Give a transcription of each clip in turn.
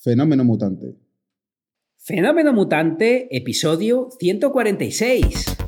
Fenómeno Mutante. Fenómeno Mutante, episodio 146.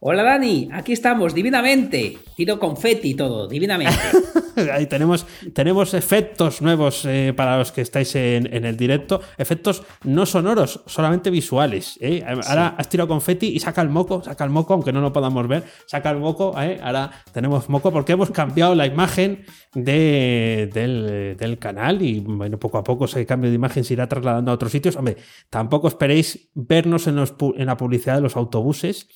Hola Dani, aquí estamos, divinamente. Tiro confeti y todo, divinamente. Ahí tenemos, tenemos efectos nuevos eh, para los que estáis en, el directo. Efectos no sonoros, solamente visuales. ¿eh? Ahora has tirado confeti y saca el moco, saca el moco, aunque no lo podamos ver. Saca el moco, ¿eh? ahora tenemos moco porque hemos cambiado la imagen del, del, canal y bueno, poco a poco ese cambio de imagen se irá trasladando a otros sitios. Hombre, tampoco esperéis vernos en, los, en la publicidad de los autobuses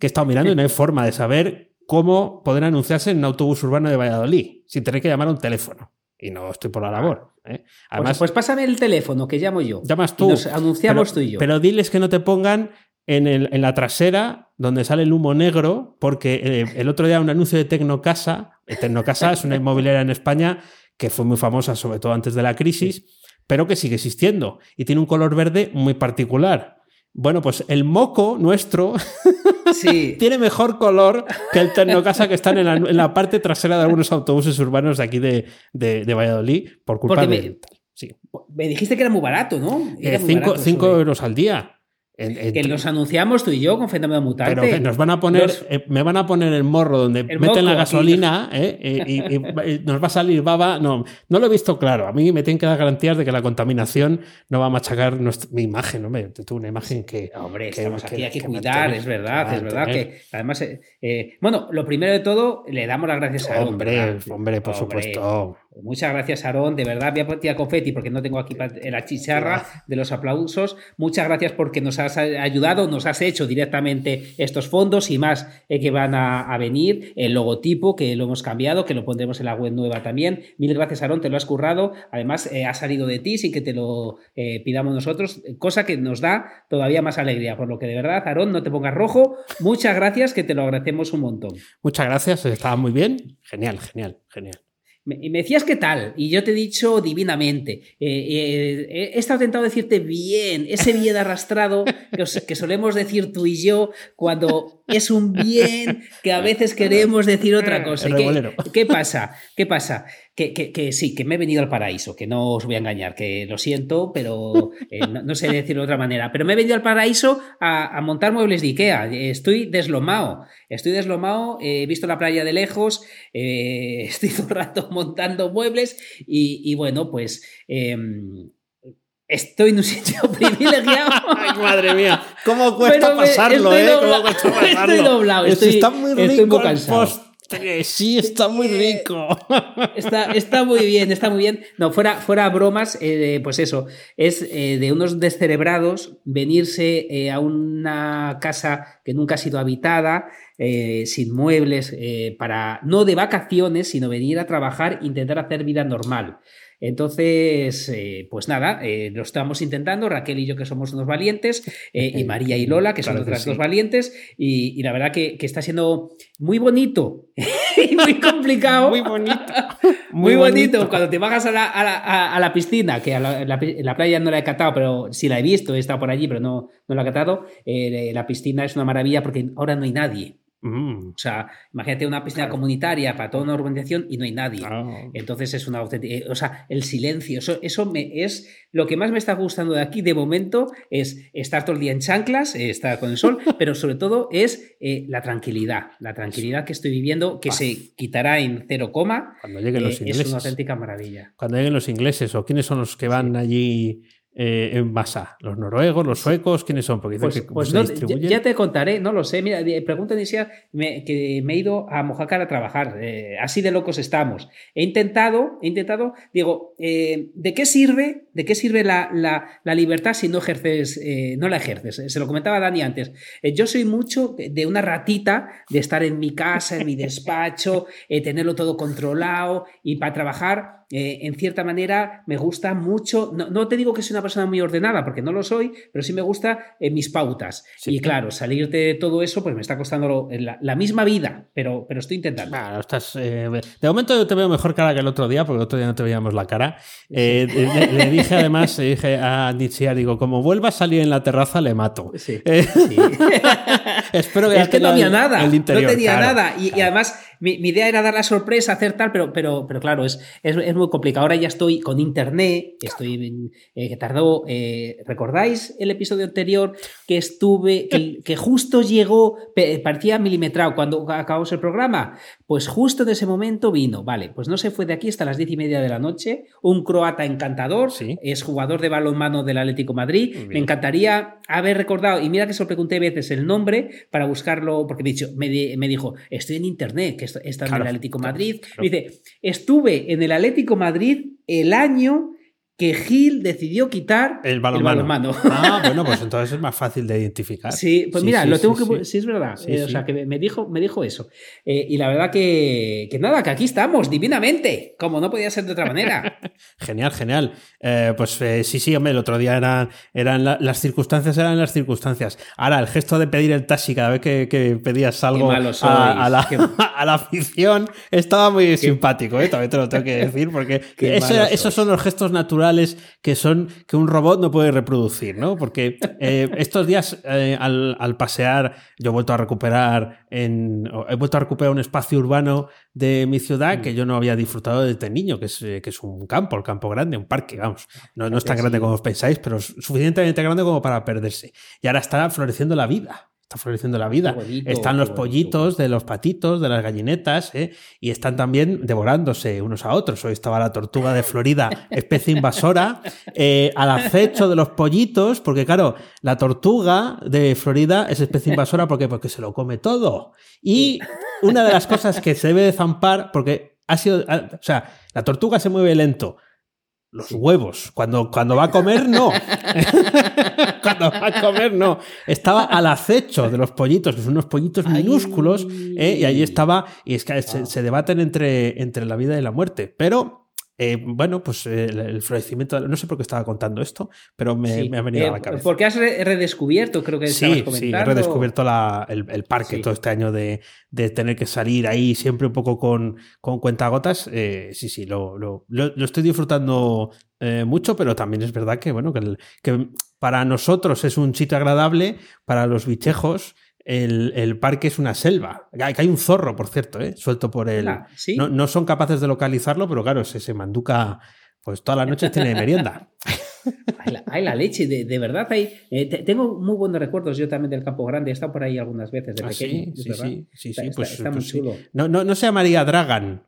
que he estado mirando y no hay forma de saber cómo poder anunciarse en un autobús urbano de Valladolid sin tener que llamar a un teléfono. Y no estoy por la labor. ¿eh? Pues, Además, pues, pásame el teléfono que llamo yo. Llamas tú. nos anunciamos tú y yo. Pero diles que no te pongan en, el, en, la trasera donde sale el humo negro, porque eh, el otro día un anuncio de Tecnocasa, eh, Tecnocasa es una inmobiliaria en España que fue muy famosa, sobre todo antes de la crisis, pero que sigue existiendo y tiene un color verde muy particular. Bueno, pues el moco nuestro sí. tiene mejor color que el Tecnocasa que está en la, parte trasera de algunos autobuses urbanos de aquí de, de, Valladolid por culpa de... Me, sí. me dijiste que era muy barato, ¿no? Eh, cinco, euros al día que los anunciamos tú y yo con Fenómeno Mutante. Pero que nos van a poner, eh, me van a poner el morro donde meten la gasolina eh, y, nos va a salir baba. No, no lo he visto claro. A mí me tienen que dar garantías de que la contaminación no va a machacar mi imagen. ¿no? Tengo una imagen que. Hombre, estamos aquí, hay que cuidar, es verdad, es verdad que además. Eh, bueno, lo primero de todo, le damos las gracias a Hombre, hombre, por supuesto. Muchas gracias, Aarón. De verdad, voy a tirar confeti porque no tengo aquí la chicharra de los aplausos. Muchas gracias porque nos has ayudado, nos has hecho directamente estos fondos y más eh, que van a, venir. El logotipo que lo hemos cambiado, que lo pondremos en la web nueva también. Mil gracias, Aarón, te lo has currado. Además, eh, ha salido de ti sin que te lo eh, pidamos nosotros, cosa que nos da todavía más alegría. Por lo que de verdad, Aarón, no te pongas rojo. Muchas gracias, que te lo agradecemos un montón. Muchas gracias, estaba muy bien. Genial, genial, genial. Me decías qué tal, y yo te he dicho divinamente. Eh, eh, he estado tentado decirte bien, ese bien arrastrado que, solemos decir tú y yo cuando es un bien que a veces queremos decir otra cosa. ¿Qué, pasa? ¿Qué pasa? Que, sí, que me he venido al paraíso, que no os voy a engañar, que lo siento, pero eh, no, sé decirlo de otra manera. Pero me he venido al paraíso a, montar muebles de Ikea. Estoy deslomado, estoy deslomado, he visto la playa de lejos, estoy todo el rato montando muebles y, bueno, pues... Em, estoy en un sitio privilegiado. Ay, madre mía, ¿cómo cuesta pasarlo, eh? ¿Cómo cuesta pasarlo? Estoy doblado, estoy, está muy rico estoy muy cansado. Sí, está muy rico. Está, está, muy bien, está muy bien. No, fuera, fuera bromas, eh, pues eso, es eh, de unos descerebrados venirse eh, a una casa que nunca ha sido habitada, sin muebles, para no de vacaciones, sino venir a trabajar, intentar hacer vida normal. Entonces, eh, pues nada, eh, lo estamos intentando, Raquel y yo que somos unos valientes, eh, y María y Lola que son otras dos valientes, y, la verdad que, está siendo muy bonito y muy complicado. muy bonito. Muy, bonito. Cuando te bajas a la, a la, piscina, que a la, playa no la he catado, pero sí la he visto, he estado por allí, pero no, no la he catado, la piscina es una maravilla porque ahora no hay nadie. Mm. O sea, imagínate una piscina comunitaria para toda una urbanización y no hay nadie. Entonces es una auténtica. eh, O sea, el silencio, eso, eso me es. Lo que más me está gustando de aquí de momento es estar todo el día en chanclas, eh, estar con el sol, pero sobre todo es eh, la tranquilidad. La tranquilidad que estoy viviendo, que Paz. se quitará en cero coma. Cuando lleguen eh, los es una auténtica maravilla. Cuando lleguen los ingleses o quiénes son los que van allí eh, en masa. ¿Los noruegos, los suecos? ¿Quiénes son? Porque Pues, que pues se no, ya, te contaré, no lo sé. Mira, pregunta inicial me- que me he ido a Mojácar a trabajar. eh, así de locos estamos. He intentado, he intentado, digo, eh, ¿de qué sirve, de qué sirve la, la- la libertad si no ejerces, no la ejerces? Se lo comentaba Dani antes. Yo soy mucho de- una ratita de estar en mi casa, en mi despacho, tenerlo todo controlado y para trabajar. Eh, en cierta manera me gusta mucho, no, no te digo que soy una persona muy ordenada, porque no lo soy, pero sí me gusta eh, mis pautas. Sí. Y claro, salirte de todo eso, pues me está costando lo- la, la misma vida, pero, pero estoy intentando. Bueno, estás, eh, de momento yo te veo mejor cara que el otro día, porque el otro día no te veíamos la cara. Eh, le, le dije además, le dije a Nietzsche, digo, como vuelva a salir en la terraza, le mato. Sí. Eh, Sí. espero que es que no había el- nada, el interior, no tenía claro, nada. Y, y claro. además, mi, mi idea era dar la sorpresa, hacer tal, pero, pero, pero claro, es, es, es muy complicado. Ahora ya estoy con internet, estoy eh, que tardó. eh, ¿Recordáis el episodio anterior que estuve, que, que justo llegó, parecía milimetrado cuando acabamos el programa? Pues justo en ese momento vino, vale, pues no se fue de aquí hasta las diez y media de la noche, un croata encantador, Sí. es jugador de balonmano del Atlético Madrid. Bien. Me encantaría haber recordado, y mira que se lo pregunté veces el nombre para buscarlo, porque me, dicho, me, di- me dijo, estoy en internet, que está en el Atlético Madrid. Me dice, estuve en el Atlético Madrid el año que Gil decidió quitar El balonmano. balonmano. Ah, bueno, pues entonces es más fácil de identificar. Sí, pues mira, sí, lo tengo sí, que. sí. Sí, es verdad. Sí, Eh, o sí. sea, que me dijo, me dijo eso. Eh, y la verdad que, que nada, que aquí estamos, divinamente, como no podía ser de otra manera. Genial, genial. Eh, pues eh, sí, sí, hombre, el otro día eran, eran la- las circunstancias, eran las circunstancias. Ahora, el gesto de pedir el taxi cada vez que, que pedías algo malos a, sois, a la, qué- a la afición estaba muy simpático, ¿eh? también te lo tengo que decir, porque Qué eso- esos sois. son los gestos naturales que son que un robot no puede reproducir, ¿no? Porque eh, estos días eh, al, al pasear yo he vuelto a recuperar en, he vuelto a recuperar un espacio urbano de mi ciudad Mm. que yo no había disfrutado desde niño, que es, eh, que es un campo, el campo grande, un parque, vamos. No, no es tan grande como os pensáis, pero es suficientemente grande como para perderse. Y ahora está floreciendo la vida. Está floreciendo la vida. Bonito, están los pollitos de los patitos, de las gallinetas, ¿eh? y están también devorándose unos a otros. Hoy estaba la tortuga de Florida, especie invasora, eh, al acecho de los pollitos, porque claro, la tortuga de Florida es especie invasora porque, porque se lo come todo. Y una de las cosas que se debe de zampar, porque ha sido, o sea, la tortuga se mueve lento. Los huevos. Cuando, cuando va a comer, no. cuando va a comer, no. Estaba al acecho de los pollitos, que son unos pollitos Ay. minúsculos, ¿eh? y ahí estaba, y es que se, se debaten entre, entre la vida y la muerte. Pero, eh, bueno, pues eh, el, florecimiento, no sé por qué estaba contando esto, pero me, Sí. me ha venido Eh, a la cabeza. Porque has re- redescubierto, creo que Sí, sí, he redescubierto la- el, el parque Sí. todo este año de, de tener que salir ahí siempre un poco con, con cuentagotas. Eh, sí, sí, lo, lo, lo- lo estoy disfrutando eh, mucho, pero también es verdad que, bueno, que, el- que para nosotros es un sitio agradable, para los bichejos el, el parque es una selva. Hay- hay un zorro, por cierto, ¿eh? suelto por el... Ah, ¿sí? No, no son capaces de localizarlo, pero claro, se, se manduca, pues todas las noches tiene merienda. Ay, la, leche, de, de verdad. Hay, eh, te- tengo muy buenos recuerdos yo también del Campo Grande. He estado por ahí algunas veces de Ah, pequeño. sí, sí, sí, pues- pues. No, no, no se llamaría Dragan.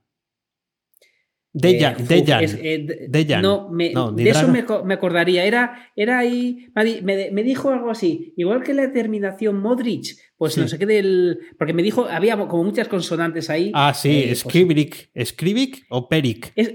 Dejan, Eh, Dejan. es- eh, de- Dejan. No, me- No, ni de eso me, co- me acordaría. Era, era ahí. Me, me- me dijo algo así. Igual que la terminación Modric. Pues Sí. no sé qué del. Porque me dijo, había como muchas consonantes ahí. Ah, sí, Eh, pues- Skrivik. ¿Skrivik o Perik? Es-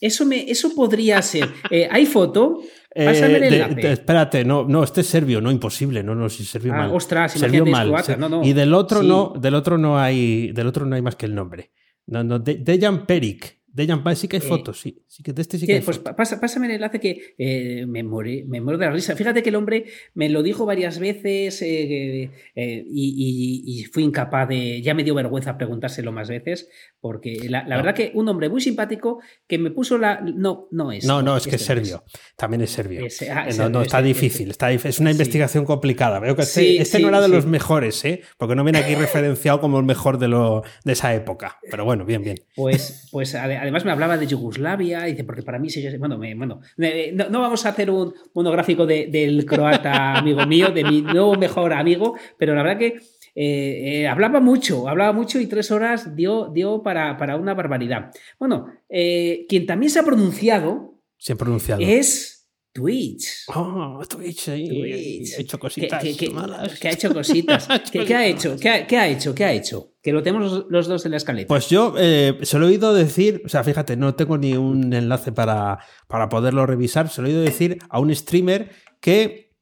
eso, me, eso podría ser. Eh, ¿Hay foto? Pásame el Eh, de- espérate, no, no, este es serbio, no, imposible, no, no, si serbio Ah, mal. ostras, Serbio mal. croata, no, no. Y del otro Sí. no, del otro no hay, del otro no hay más que el nombre. No, no, de- Dejan Perik. Dejan Pie sí que hay Eh, fotos, sí. Sí que de este sí que Que, hay pues fotos. pasa- pásame el enlace que eh, me, me muero de la risa. Fíjate que el hombre me lo dijo varias veces eh, y, y- y fui incapaz de. Ya me dio vergüenza preguntárselo más veces, porque la, la No. verdad que un hombre muy simpático que me puso la. No, no es. No, no, es que es este serbio. También es serbio. Es- ah, no, no, serbio, está es- difícil. Está es una sí. investigación complicada. Veo que este, Sí, este sí, no era de los mejores, ¿eh? Porque no viene aquí referenciado como el mejor de, lo, de esa época. Pero bueno, bien, bien. Pues, pues ade- además me hablaba de Yugoslavia, dice, porque para mí sigue. Bueno, me- bueno no, no vamos a hacer un monográfico de- del croata amigo mío, de mi nuevo mejor amigo, pero la verdad que eh, eh, hablaba mucho, hablaba mucho y tres horas dio, dio para, para una barbaridad. Bueno, eh, quien también se ha pronunciado Bien pronunciado. es Twitch. Oh, Twitch, ahí, Twitch. he hecho cositas que- que- malas. que ha hecho cositas. ¿Qué, qué ha hecho? ¿Qué ha, qué ha hecho? ¿Qué ha hecho? Que lo tenemos los- dos en la escaleta. Pues yo eh, se lo he oído decir, o sea, fíjate, no tengo ni un enlace para, para poderlo revisar, se lo he oído decir a un streamer que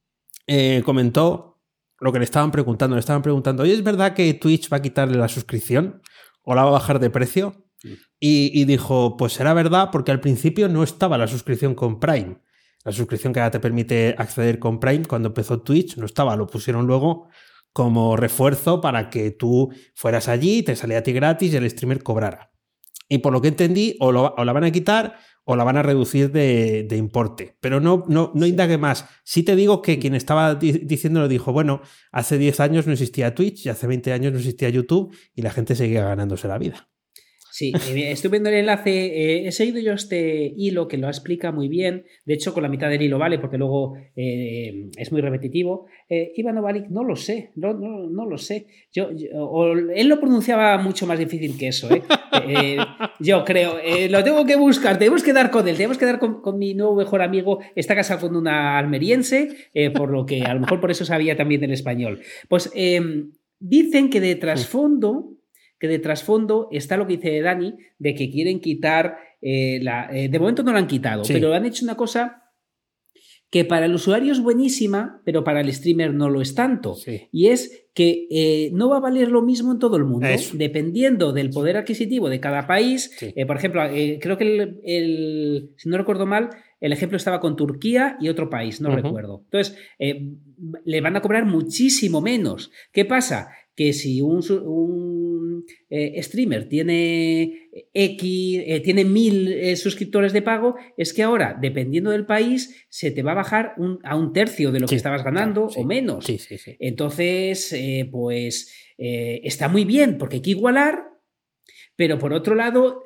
eh, comentó lo que le estaban preguntando. Le estaban preguntando, oye, ¿es verdad que Twitch va a quitarle la suscripción o la va a bajar de precio? Y, y dijo, pues será verdad porque al principio no estaba la suscripción con Prime. La suscripción que ahora te permite acceder con Prime cuando empezó Twitch no estaba, lo pusieron luego como refuerzo para que tú fueras allí, te salía a ti gratis y el streamer cobrara. Y por lo que entendí, o, lo- o la van a quitar o la van a reducir de, de importe. Pero no, no, no indague más. Sí te digo que quien estaba di- diciéndolo dijo, bueno, hace 10 años no existía Twitch y hace 20 años no existía YouTube y la gente seguía ganándose la vida. Sí, estoy viendo el enlace. eh, he seguido yo este hilo que lo explica muy bien. De hecho, con la mitad del hilo vale, porque luego eh, es muy repetitivo. Eh, Iván Ovalik, no lo sé, no, no, no lo sé. Yo, yo- él lo pronunciaba mucho más difícil que eso. ¿eh? Eh, yo creo, eh, lo tengo que buscar, tenemos que dar con él, tenemos que dar con, con mi nuevo mejor amigo. Está casado con una almeriense, por lo que a lo mejor por eso sabía también el español. Pues dicen que de trasfondo que de trasfondo está lo que dice Dani, de que quieren quitar, eh, la, eh, de momento no lo han quitado, Sí. pero han hecho una cosa que para el usuario es buenísima, pero para el streamer no lo es tanto. Sí. Y es que eh, no va a valer lo mismo en todo el mundo, Eso. dependiendo del poder adquisitivo de cada país. Sí. Eh, por ejemplo, eh, creo que el, el- si no recuerdo mal, el ejemplo estaba con Turquía y otro país, no Ujú. recuerdo. Entonces, le van a cobrar muchísimo menos. ¿Qué pasa? Que si un, un, eh, streamer tiene X, eh, tiene mil eh, suscriptores de pago, es que ahora, dependiendo del país, se te va a bajar un- a un tercio de lo Sí, que estabas ganando claro, sí. o menos. Sí. Entonces, pues está muy bien porque hay que igualar, pero por otro lado,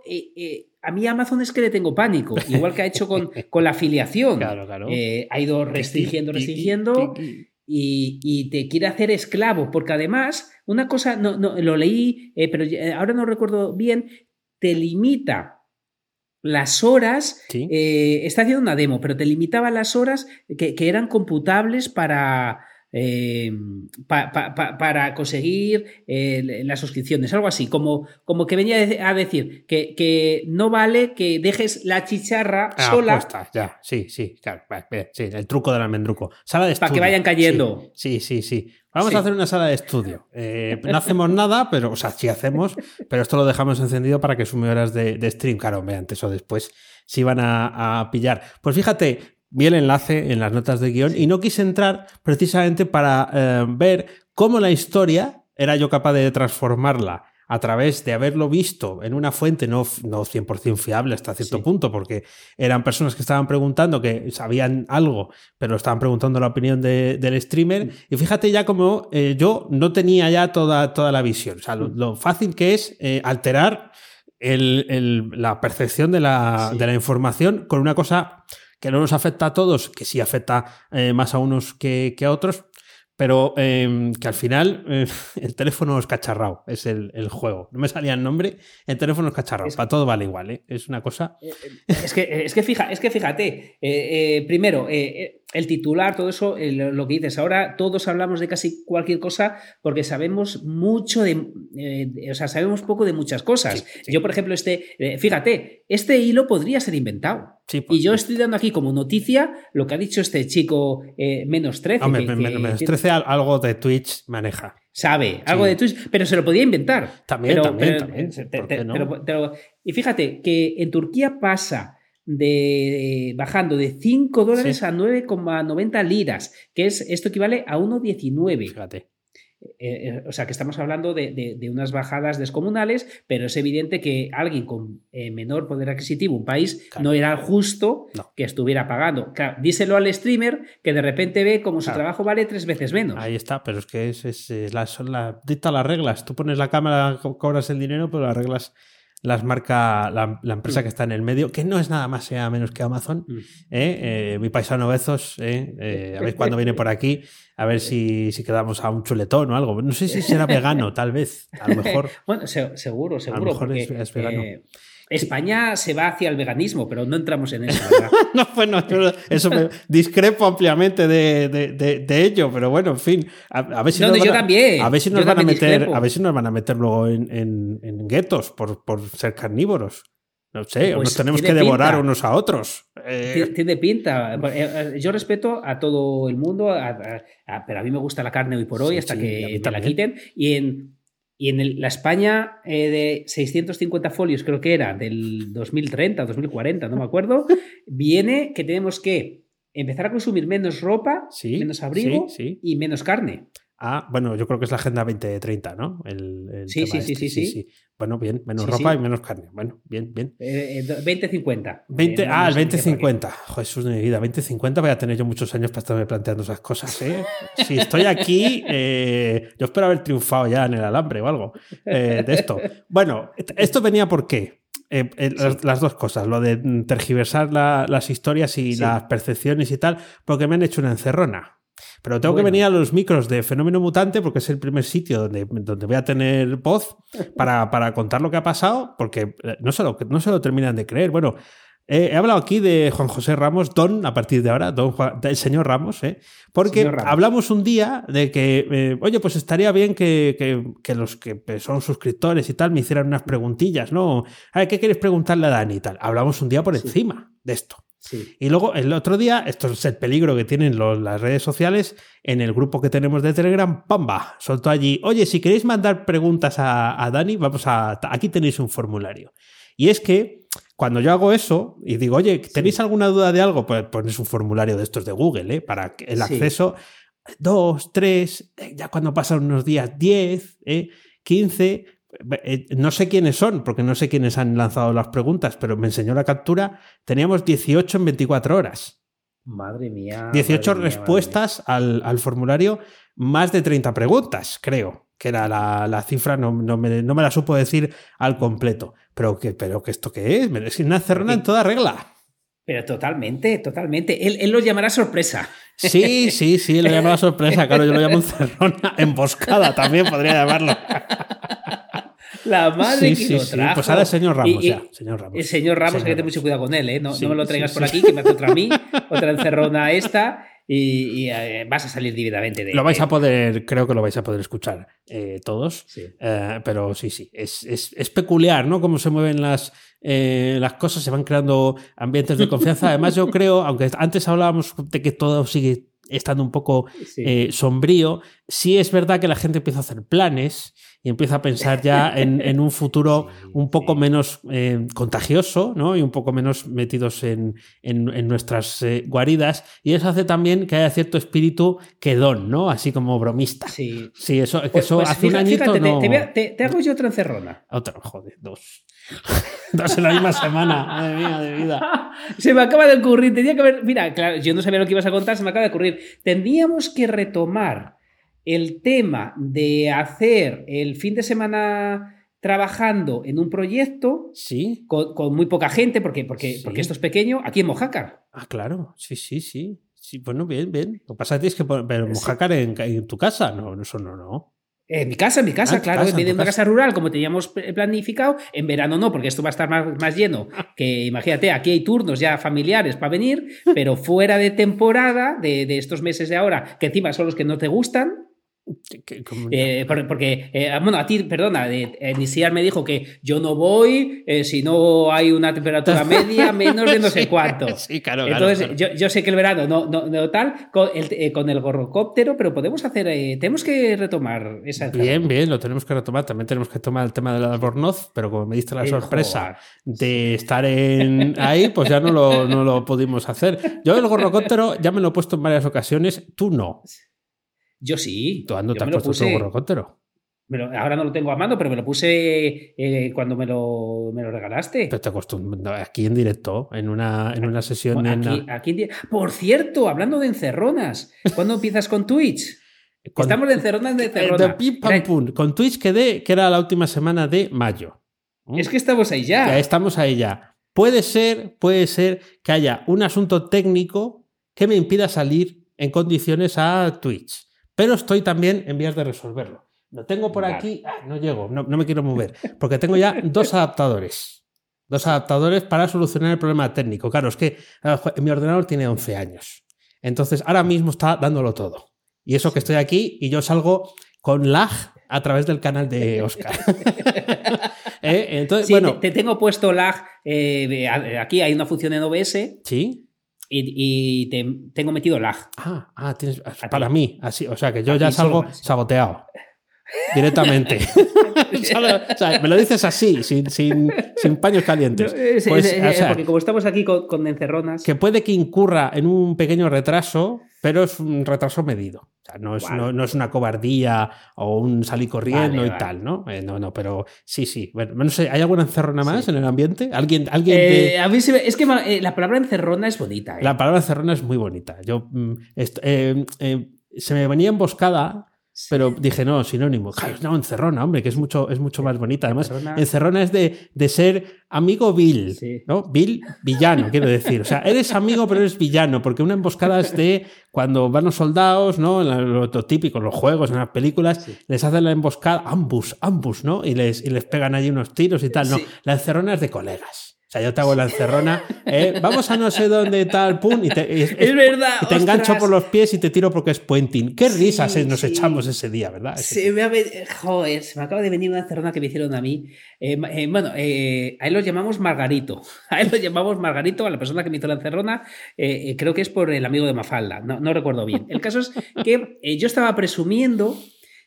a mí Amazon es que le tengo pánico, igual que ha hecho con, con la afiliación. Claro, claro. Ha ido restringiendo, Tiki, tiki, restringiendo tiki. Y, y te quiere hacer esclavo, porque además, una cosa, no, no, lo leí, eh, pero ya- ahora no recuerdo bien, te limita las horas, Sí. eh, está haciendo una demo, pero te limitaba las horas que, que eran computables para... eh, pa- pa- pa- para conseguir eh, las suscripciones, algo así, como, como que venía a decir que, que no vale que dejes la chicharra Ah, sola puesta, ya, sí, sí, claro. Sí, el truco del almendruco. Sala de Para que estudio. vayan cayendo. Sí, sí, sí. sí. Vamos Sí. a hacer una sala de estudio. Eh, no hacemos nada, pero, o sea, sí hacemos, pero esto lo dejamos encendido para que sume horas de, de stream. Claro, hombre, antes o después si van a, a pillar. Pues fíjate, vi el enlace en las notas de guion y no quise entrar precisamente para eh, ver cómo la historia era yo capaz de transformarla a través de haberlo visto en una fuente no, no 100% fiable hasta cierto Sí. punto, porque eran personas que estaban preguntando, que sabían algo, pero estaban preguntando la opinión de- del streamer. Y fíjate ya como eh, yo no tenía ya toda, toda la visión. O sea, lo, lo fácil que es eh, alterar el- el- la percepción de la, Sí. de la información con una cosa que no nos afecta a todos, que sí afecta eh, más a unos que, que a otros, pero eh, que al final eh, el teléfono es cacharrao, es el, el juego. No me salía el nombre, el teléfono es cacharrao. Es- Para todo vale igual, ¿eh? Es una cosa. Es que, es que, fija, es que fíjate, primero, el titular, todo eso, eh, lo, que dices, ahora todos hablamos de casi cualquier cosa porque sabemos mucho de, eh, o sea, sabemos poco de muchas cosas. Sí, sí. Yo, por ejemplo, este, eh, fíjate, este hilo podría ser inventado. Sí, pues, Y yo estoy dando aquí como noticia lo que ha dicho este chico eh, menos 13. hombre, que- me- que me- menos tiene- 13 al- algo de Twitch maneja. Sabe, algo de Twitch, pero se lo podía inventar. También, Pero- también, pero- también. te- ¿Por te- qué no? y fíjate que en Turquía pasa de bajando de 5 dólares Sí. a 9,90 liras, que es esto equivale a 1,19. Fíjate. Eh, eh, o sea que estamos hablando de, de- de unas bajadas descomunales, pero es evidente que alguien con eh, menor poder adquisitivo, un país, Claro. no era justo No. que estuviera pagando. Claro, díselo al streamer que de repente ve como su trabajo vale tres veces menos. Ahí está, pero es que es, es, eh, las- son las dicta las reglas. Tú pones la cámara, co- cobras el dinero, pero las reglas las marca la, la empresa Mm. que está en el medio, que no es nada más sea menos que Amazon. Mm. ¿eh? Eh, mi paisano Bezos, ¿eh? Eh, a ver cuándo viene por aquí, a ver si, si quedamos a un chuletón o algo. No sé si será vegano, tal vez. A lo mejor. Bueno, se- seguro, seguro. mejor porque, es- es vegano. España se va hacia el veganismo, pero no entramos en eso. ¿verdad? No, bueno, yo eso me discrepo ampliamente de, de- de- de ello, pero bueno, en fin, a, a ver si No, nos no, van a- también, A ver si nos van a meter, discrepo. a ver si nos van a meter luego en, en- en guetos por, por ser carnívoros. No sé, Pues nos tenemos que devorar pinta. unos a otros. Eh, Tiene- pinta. Eh, eh, Yo respeto a todo el mundo, a- a- a- pero a mí me gusta la carne hoy por hoy Sí, hasta sí, que me la quiten. Y en, y en el- la España eh, de 650 folios, creo que era, del 2030, 2040, no me acuerdo, viene que tenemos que empezar a consumir menos ropa, Sí, menos abrigo sí, sí. y menos carne. Ah, bueno, yo creo que es la Agenda 2030, ¿no? El, el Sí, tema sí, sí, este, sí, sí. Bueno, bien, menos ropa y menos carne. Bueno, bien, bien. Eh, eh, 2050. 20, Eh, no- ah, el sé qué por aquí. 2050. Jesús de mi vida, 2050 voy a tener yo muchos años para estarme planteando esas cosas. ¿eh? Si estoy aquí, eh, yo espero haber triunfado ya en el alambre o algo eh, de esto. Bueno, esto venía por qué. Eh, eh, las, las dos cosas, lo de tergiversar la- las historias y Sí. las percepciones y tal, porque me han hecho una encerrona. Pero tengo que venir a los micros de Fenómeno Mutante porque es el primer sitio donde, donde voy a tener voz para, para contar lo que ha pasado, porque eh, no se lo, no se lo terminan de creer. Bueno, eh, he hablado aquí de Juan José Ramos, Don, a partir de ahora, Don Juan- del señor Ramos, ¿eh? porque Señor Ramos. hablamos un día de que, eh, oye, pues estaría bien que, que- que los que son suscriptores y tal me hicieran unas preguntillas, ¿no? A ver, ¿qué quieres preguntarle a Dani y tal? Hablamos un día por Sí. encima de esto. Sí. Y luego el otro día, esto es el peligro que tienen los- las redes sociales, en el grupo que tenemos de Telegram, ¡pamba! Soltó allí, oye, si queréis mandar preguntas a, a Dani, vamos a... Aquí tenéis un formulario. Y es que cuando yo hago eso y digo, oye, ¿tenéis alguna duda de algo? Pues pones un formulario de estos de Google, ¿eh? Para el Sí. acceso, dos, tres, eh, ya cuando pasan unos días, diez, ¿eh? 15... eh, No sé quiénes son, porque no sé quiénes han lanzado las preguntas, pero me enseñó la captura. Teníamos 18 en 24 horas. Madre mía. 18 madre mía, respuestas al, al formulario, más de 30 preguntas, creo, que era la, la cifra, no, no me, no me la supo decir al completo. Pero que, pero que esto qué es, es una cerrona en toda regla. Pero totalmente, totalmente. Él, él lo llamará sorpresa. Sí, sí, sí, lo llama la sorpresa, claro, yo lo llamo encerrona, emboscada también podría llamarlo. La madre Sí, que lo trajo. Pues ahora el señor Ramos, Y- y- ya, señor Ramos. El señor Ramos, Señor hay que tener mucho cuidado con él, ¿eh? No, no me lo traigas por aquí, que me hace otra a mí, otra encerrona esta, y, y, eh, vas a salir divinamente de Lo vais a poder, creo que lo vais a poder escuchar eh, todos. Sí. Eh, pero sí, sí, es, es- es peculiar, ¿no? Cómo se mueven las, las cosas, se van creando ambientes de confianza. Además, yo creo, aunque antes hablábamos de que todo sigue estando un poco Sí. eh, sombrío, sí es verdad que la gente empieza a hacer planes y empieza a pensar ya en, en un futuro Sí, un poco sí. menos eh, contagioso, ¿no? Y un poco menos metidos en, en- en nuestras eh, guaridas. Y eso hace también que haya cierto espíritu quedón, ¿no? Así como bromista. Sí. Sí, eso, Pues- eso pues hace un fíjate, añito fíjate, te- no... te, te- te hago yo otra encerrona. Otra, joder, dos. dos en la misma semana. Madre mía, de vida. Se me acaba de ocurrir, tenía que haber. Mira, claro, yo no sabía lo que ibas a contar, se me acaba de ocurrir. Tendríamos que retomar el tema de hacer el fin de semana trabajando en un proyecto Sí. con, con muy poca gente, porque, porque, Sí. porque esto es pequeño, aquí en Mojácar. Ah, claro. Sí, sí, sí. Sí, bueno, bien, bien. Lo que pasa es que pero mojácar en, en tu casa. No, eso no, no. En mi casa, en mi casa, Ah, claro, casa, en una casa. casa rural como teníamos p- planificado, en verano no, porque esto va a estar más, más lleno, que imagínate, aquí hay turnos ya familiares para venir, pero fuera de temporada, de, de estos meses de ahora, que encima son los que no te gustan, Eh, por- porque, eh, bueno, a ti, perdona, eh, eh, Nisiar me dijo que yo no voy eh, si no hay una temperatura media menos de no sé cuánto. Sí, claro, claro, Entonces, claro. Yo, yo sé que el verano no, no, no tal, con el, eh, con el gorrocóptero, pero podemos hacer, eh, tenemos que retomar esa Bien, bien, lo tenemos que retomar. También tenemos que tomar el tema del albornoz, pero como me diste la sorpresa de estar en ahí, pues ya no lo, no lo pudimos hacer. Yo el gorrocóptero ya me lo he puesto en varias ocasiones, tú no. Yo sí. ¿Tú yo te has puesto lo- ahora no lo tengo a mano, pero me lo puse eh, cuando me lo, me lo regalaste. Pero te acostumbras aquí en directo, en una, en una sesión. Bueno, en aquí, la- aquí en di- Por cierto, hablando de encerronas, ¿cuándo empiezas con Twitch? con- Estamos de encerronas de Eh, encerrona. de pim, pam, Era- pum. Con Twitch quedé que era la última semana de mayo. ¿Mm? Es que estamos ahí ya. Ya estamos ahí ya. Puede ser, puede ser que haya un asunto técnico que me impida salir en condiciones a Twitch. Pero estoy también en vías de resolverlo. Lo tengo por Vale. aquí. Ah, no llego, no, no me quiero mover. Porque tengo ya dos adaptadores. Dos adaptadores para solucionar el problema técnico. Claro, es que ah, mi ordenador tiene 11 años. Entonces, ahora mismo está dándolo todo. Y eso que estoy aquí y yo salgo con lag a través del canal de Oscar. ¿Eh? Entonces, Sí, bueno, te, te tengo puesto lag. eh, aquí hay una función en OBS sí. Y, y te tengo metido lag. Ah, ah, tienes, para ti. mí, así, o sea que yo A ya salgo saboteado. Directamente. O sea, me lo dices así, sin, sin, sin paños calientes. Pues, o sea, porque como estamos aquí con, con encerronas. que puede que incurra en un pequeño retraso, pero es un retraso medido. Sea, no es, Vale. no, no es una cobardía o un salir corriendo Vale, y vale. tal, ¿no? Eh, no, no, pero sí, sí. Bueno, no sé, ¿hay alguna encerrona más en el ambiente? ¿Alguien, alguien Eh, a mí se me- es que eh, la palabra encerrona es bonita. La palabra encerrona es muy bonita. Yo mm, se me venía emboscada, pero dije, no, sinónimo. No, encerrona, hombre, que es mucho, es mucho más bonita. Además, Encerrona- encerrona es de, de ser amigo Sí. ¿no? Vil, villano, quiero decir. O sea, eres amigo, pero eres villano, porque una emboscada es de cuando van los soldados, ¿no? Lo, lo típico, los juegos, en las películas, Sí. les hacen la emboscada, ambus, ambus, ¿no? Y les, y les pegan allí unos tiros y tal. No, la encerrona es de colegas. O sea, yo te hago la encerrona, ¿eh? vamos a no sé dónde tal, pum, y te, y- Es verdad. y te engancho por los pies y te tiro porque es puenting. Qué risas eh, nos sí. echamos ese día, ¿verdad? Ese Se me, ha joder, se me acaba de venir una encerrona que me hicieron a mí. Eh, eh, bueno, a él lo llamamos Margarito. A él lo llamamos Margarito, a la persona que me hizo la encerrona. creo que es por el amigo de Mafalda. No, no recuerdo bien. El caso es que yo estaba presumiendo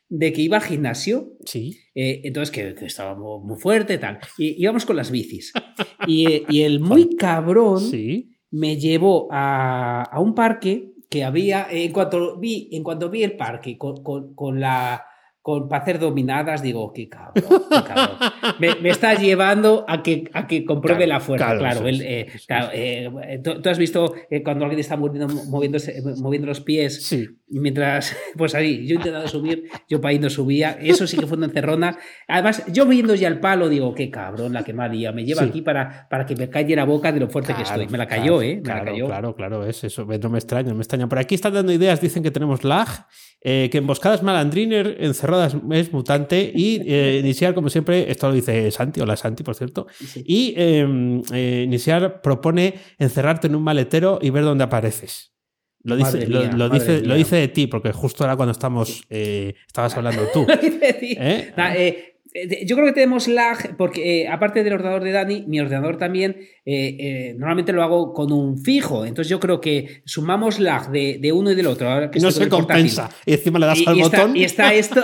de que iba al gimnasio Sí. eh, entonces, que, que estaba mu- muy fuerte, tal. Y íbamos con las bicis. Y, eh, y el muy cabrón Sí. me llevó a, a un parque que había. En cuanto vi, en cuanto vi el parque con, con- con la. Con, para hacer dominadas, digo, qué cabrón, qué cabrón. Me, me está llevando a que, a que compruebe Claro, la fuerza. claro, sí, eh, claro, eh, tú, tú has visto eh, cuando alguien está moviendo, moviéndose, moviendo los pies Sí. mientras, pues ahí, yo intentando subir, yo para ahí no subía. Eso sí que fue una encerrona. Además, yo viendo ya el palo, digo, qué cabrón la que malía. Me lleva Sí. aquí para, para que me calle la boca de lo fuerte que estoy. Me la cayó, claro, ¿eh? Me claro, la cayó. Claro, claro, es eso. No me extraña, no me extraña. Por aquí están dando ideas, dicen que tenemos lag, eh, que emboscadas malandriner, es mutante y eh, iniciar, como siempre, esto lo dice Santi, hola Santi, por cierto, Sí. y eh, eh, iniciar propone encerrarte en un maletero y ver dónde apareces. Lo dice, lo, lo dice, lo dice de ti, porque justo ahora cuando estamos, eh, estabas hablando tú. ¿Eh? Nah, eh, eh, yo creo que tenemos lag porque eh, aparte del ordenador de Dani, mi ordenador también eh, eh, normalmente lo hago con un fijo. Entonces yo creo que sumamos lag de, de uno y del otro. Ahora que no se portátil. compensa. Y encima le das Y, al y está, botón. y está esto.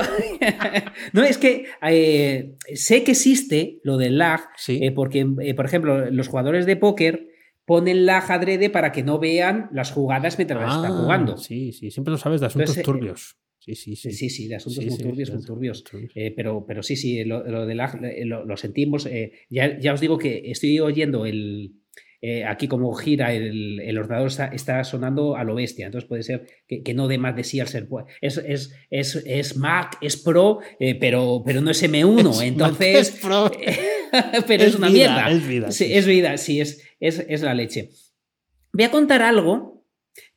no, es que eh, sé que existe lo del lag, Sí. eh, porque, eh, por ejemplo, los jugadores de póker ponen lag adrede para que no vean las jugadas mientras las están Ah, jugando. Sí, sí, siempre lo sabes de asuntos Entonces, eh, turbios. Sí, sí, sí. Sí, sí, de asuntos Sí, muy turbios, sí, muy turbios. turbios. Eh, pero, pero sí, sí, lo, lo lag eh, lo, lo sentimos. eh, ya, ya os digo que estoy oyendo el. eh, aquí como gira el, el ordenador está, está sonando a lo bestia, entonces puede ser que, que no dé más de sí al ser es, es, es, es Mac, es Pro, pero, pero no es M1, Es entonces Mac, es Pro. pero es, una vida, mierda. es vida, Sí, es vida, sí, es, es, es la leche. Voy a contar algo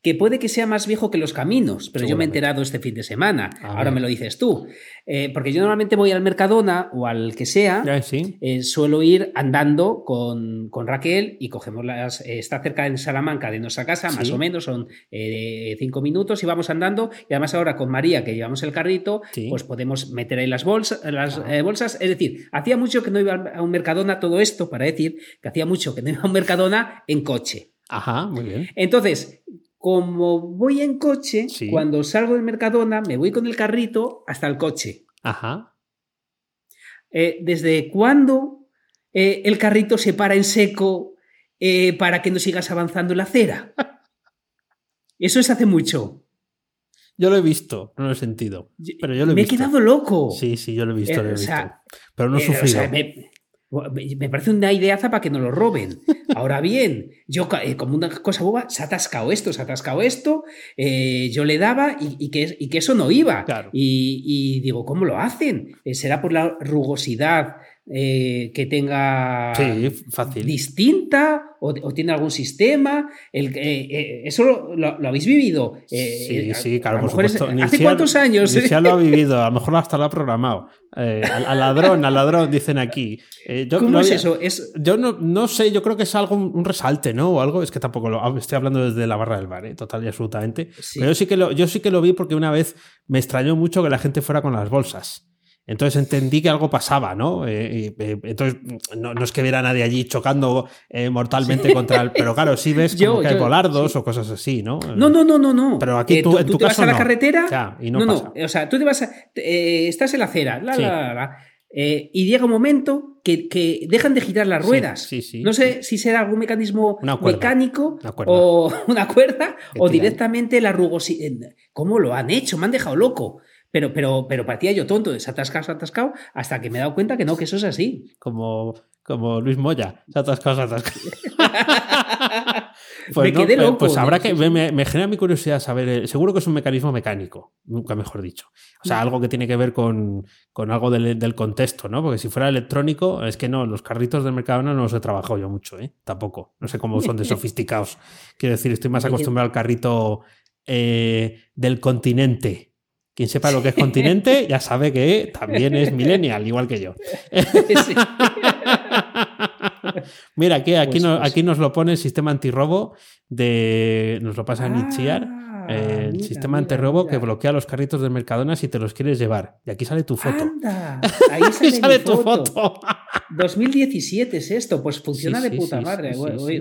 que puede que sea más viejo que los caminos, pero yo me he enterado este fin de semana. A Ahora me lo dices tú. Eh, porque yo normalmente voy al Mercadona o al que sea. Ya, sí. eh, suelo ir andando con, con Raquel y cogemos las. eh, está cerca en Salamanca de nuestra casa, más o menos, son cinco minutos y vamos andando. Y además, ahora con María, que llevamos el carrito, Sí. pues podemos meter ahí las, bolsas, las Ah. bolsas. Es decir, hacía mucho que no iba a un Mercadona, todo esto para decir que hacía mucho que no iba a un Mercadona en coche. Ajá, muy bien. Entonces, como voy en coche, Sí. cuando salgo del Mercadona, me voy con el carrito hasta el coche. Ajá. Eh, ¿Desde cuándo eh, el carrito se para en seco eh, para que no sigas avanzando en la acera? Eso es hace mucho. Yo lo he visto, no lo he sentido. Pero yo lo he me visto. he quedado loco. Sí, sí, yo lo he visto, lo he o visto. Pero no he Eh, o sufrido. sea, me, me parece una ideaza para que no lo roben. Ahora bien, yo eh, como una cosa boba, se ha atascado esto, se ha atascado esto, eh, yo le daba y, y que, y que eso no iba. Claro. Y, y digo, ¿cómo lo hacen? Eh, ¿Será por la rugosidad eh, que tenga Sí, fácil. distinta o, o tiene algún sistema? El, eh, eh, ¿Eso lo, lo- lo habéis vivido? Eh, Sí, eh, sí, claro, por es- supuesto. ¿Hace cuántos años? Niciar lo ha vivido, a lo mejor hasta lo ha programado. Al, al ladrón, al ladrón, dicen aquí. Yo ¿Cómo no es había- eso? Es, Yo no, no sé, yo creo que es algo, un resalte, ¿no? O algo, es que tampoco lo estoy hablando desde la barra del bar, total y absolutamente. Sí. Pero yo sí, que lo, yo sí que lo vi porque una vez me extrañó mucho que la gente fuera con las bolsas. Entonces entendí que algo pasaba, ¿no? Eh, eh, entonces, no, no es que viera a nadie allí chocando eh, mortalmente contra el. Pero claro, sí ves como Yo- que hay volardos sí. o cosas así, ¿no? No, no, no, no, no. Pero aquí tú- en tu te vas a la no. carretera. Y no no, pasa. O sea, tú te vas a. estás en la acera, la, Sí. la, la, y llega un momento que, que dejan de girar las ruedas. sí, sí. no sé si será algún mecanismo Una cuerda. mecánico Una o una cuerda o directamente la rugosidad. ¿Cómo lo han hecho? Me han dejado loco. Pero, pero, pero parecía yo tonto, se ha atascado, se ha atascado, hasta que me he dado cuenta que no, que eso es así. Como, como Luis Moya. Se atascado, atascado. Me quedé eh, loco, Pues habrá ¿no? que. Me, me- me genera mi curiosidad saber. eh, seguro que es un mecanismo mecánico, nunca mejor dicho. O sea, algo que tiene que ver con, con algo del, del contexto, ¿no? Porque si fuera electrónico, es que no, los carritos del Mercadona no los he trabajado yo mucho, ¿eh? Tampoco. No sé cómo son de sofisticados. Quiero decir, estoy más acostumbrado al carrito eh, del continente. Quien sepa lo que es continente ya sabe que también es millennial, igual que yo. Sí. Mira, aquí, aquí, Pues, no- pues. aquí nos lo pone el sistema antirrobo de. Nos lo pasa Ah, Itziar. el mira, sistema mira, antirrobo mira. que bloquea los carritos del Mercadona si te los quieres llevar. Y aquí sale tu foto. Anda, ahí sale, tu foto. foto. 2017 es esto, pues funciona Sí, de sí, puta madre. hoy,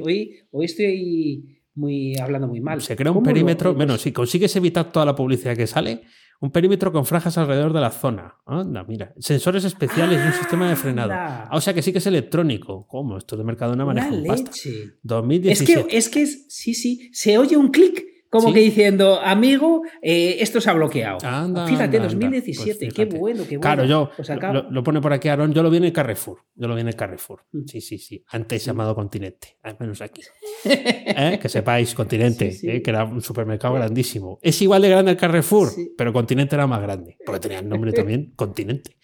hoy- estoy muy hablando muy mal. Se crea un ¿Cómo lo- perímetro. Bueno, si consigues evitar toda la publicidad que sale, un perímetro con franjas alrededor de la zona. Anda, mira. Sensores especiales y un sistema de frenado. Ah, o sea que sí que es electrónico. ¿Cómo? Esto de Mercadona maneja un pasta. leche. Es 2017. que, es que es, sí, sí, se oye un clic como Sí. que diciendo, amigo, eh, esto se ha bloqueado. Anda, fíjate, anda, anda. 2017, Pues qué bueno, qué bueno. Claro, yo Pues lo- pone por aquí Aaron, yo lo vi en el Carrefour. Yo lo vi en el Carrefour. Mm. Sí, sí, sí. Antes llamado Continente, al menos aquí. ¿Eh? Que sepáis, Continente, Sí. ¿eh? que era un supermercado grandísimo. Es igual de grande el Carrefour, pero Continente era más grande, porque tenía el nombre también, Continente.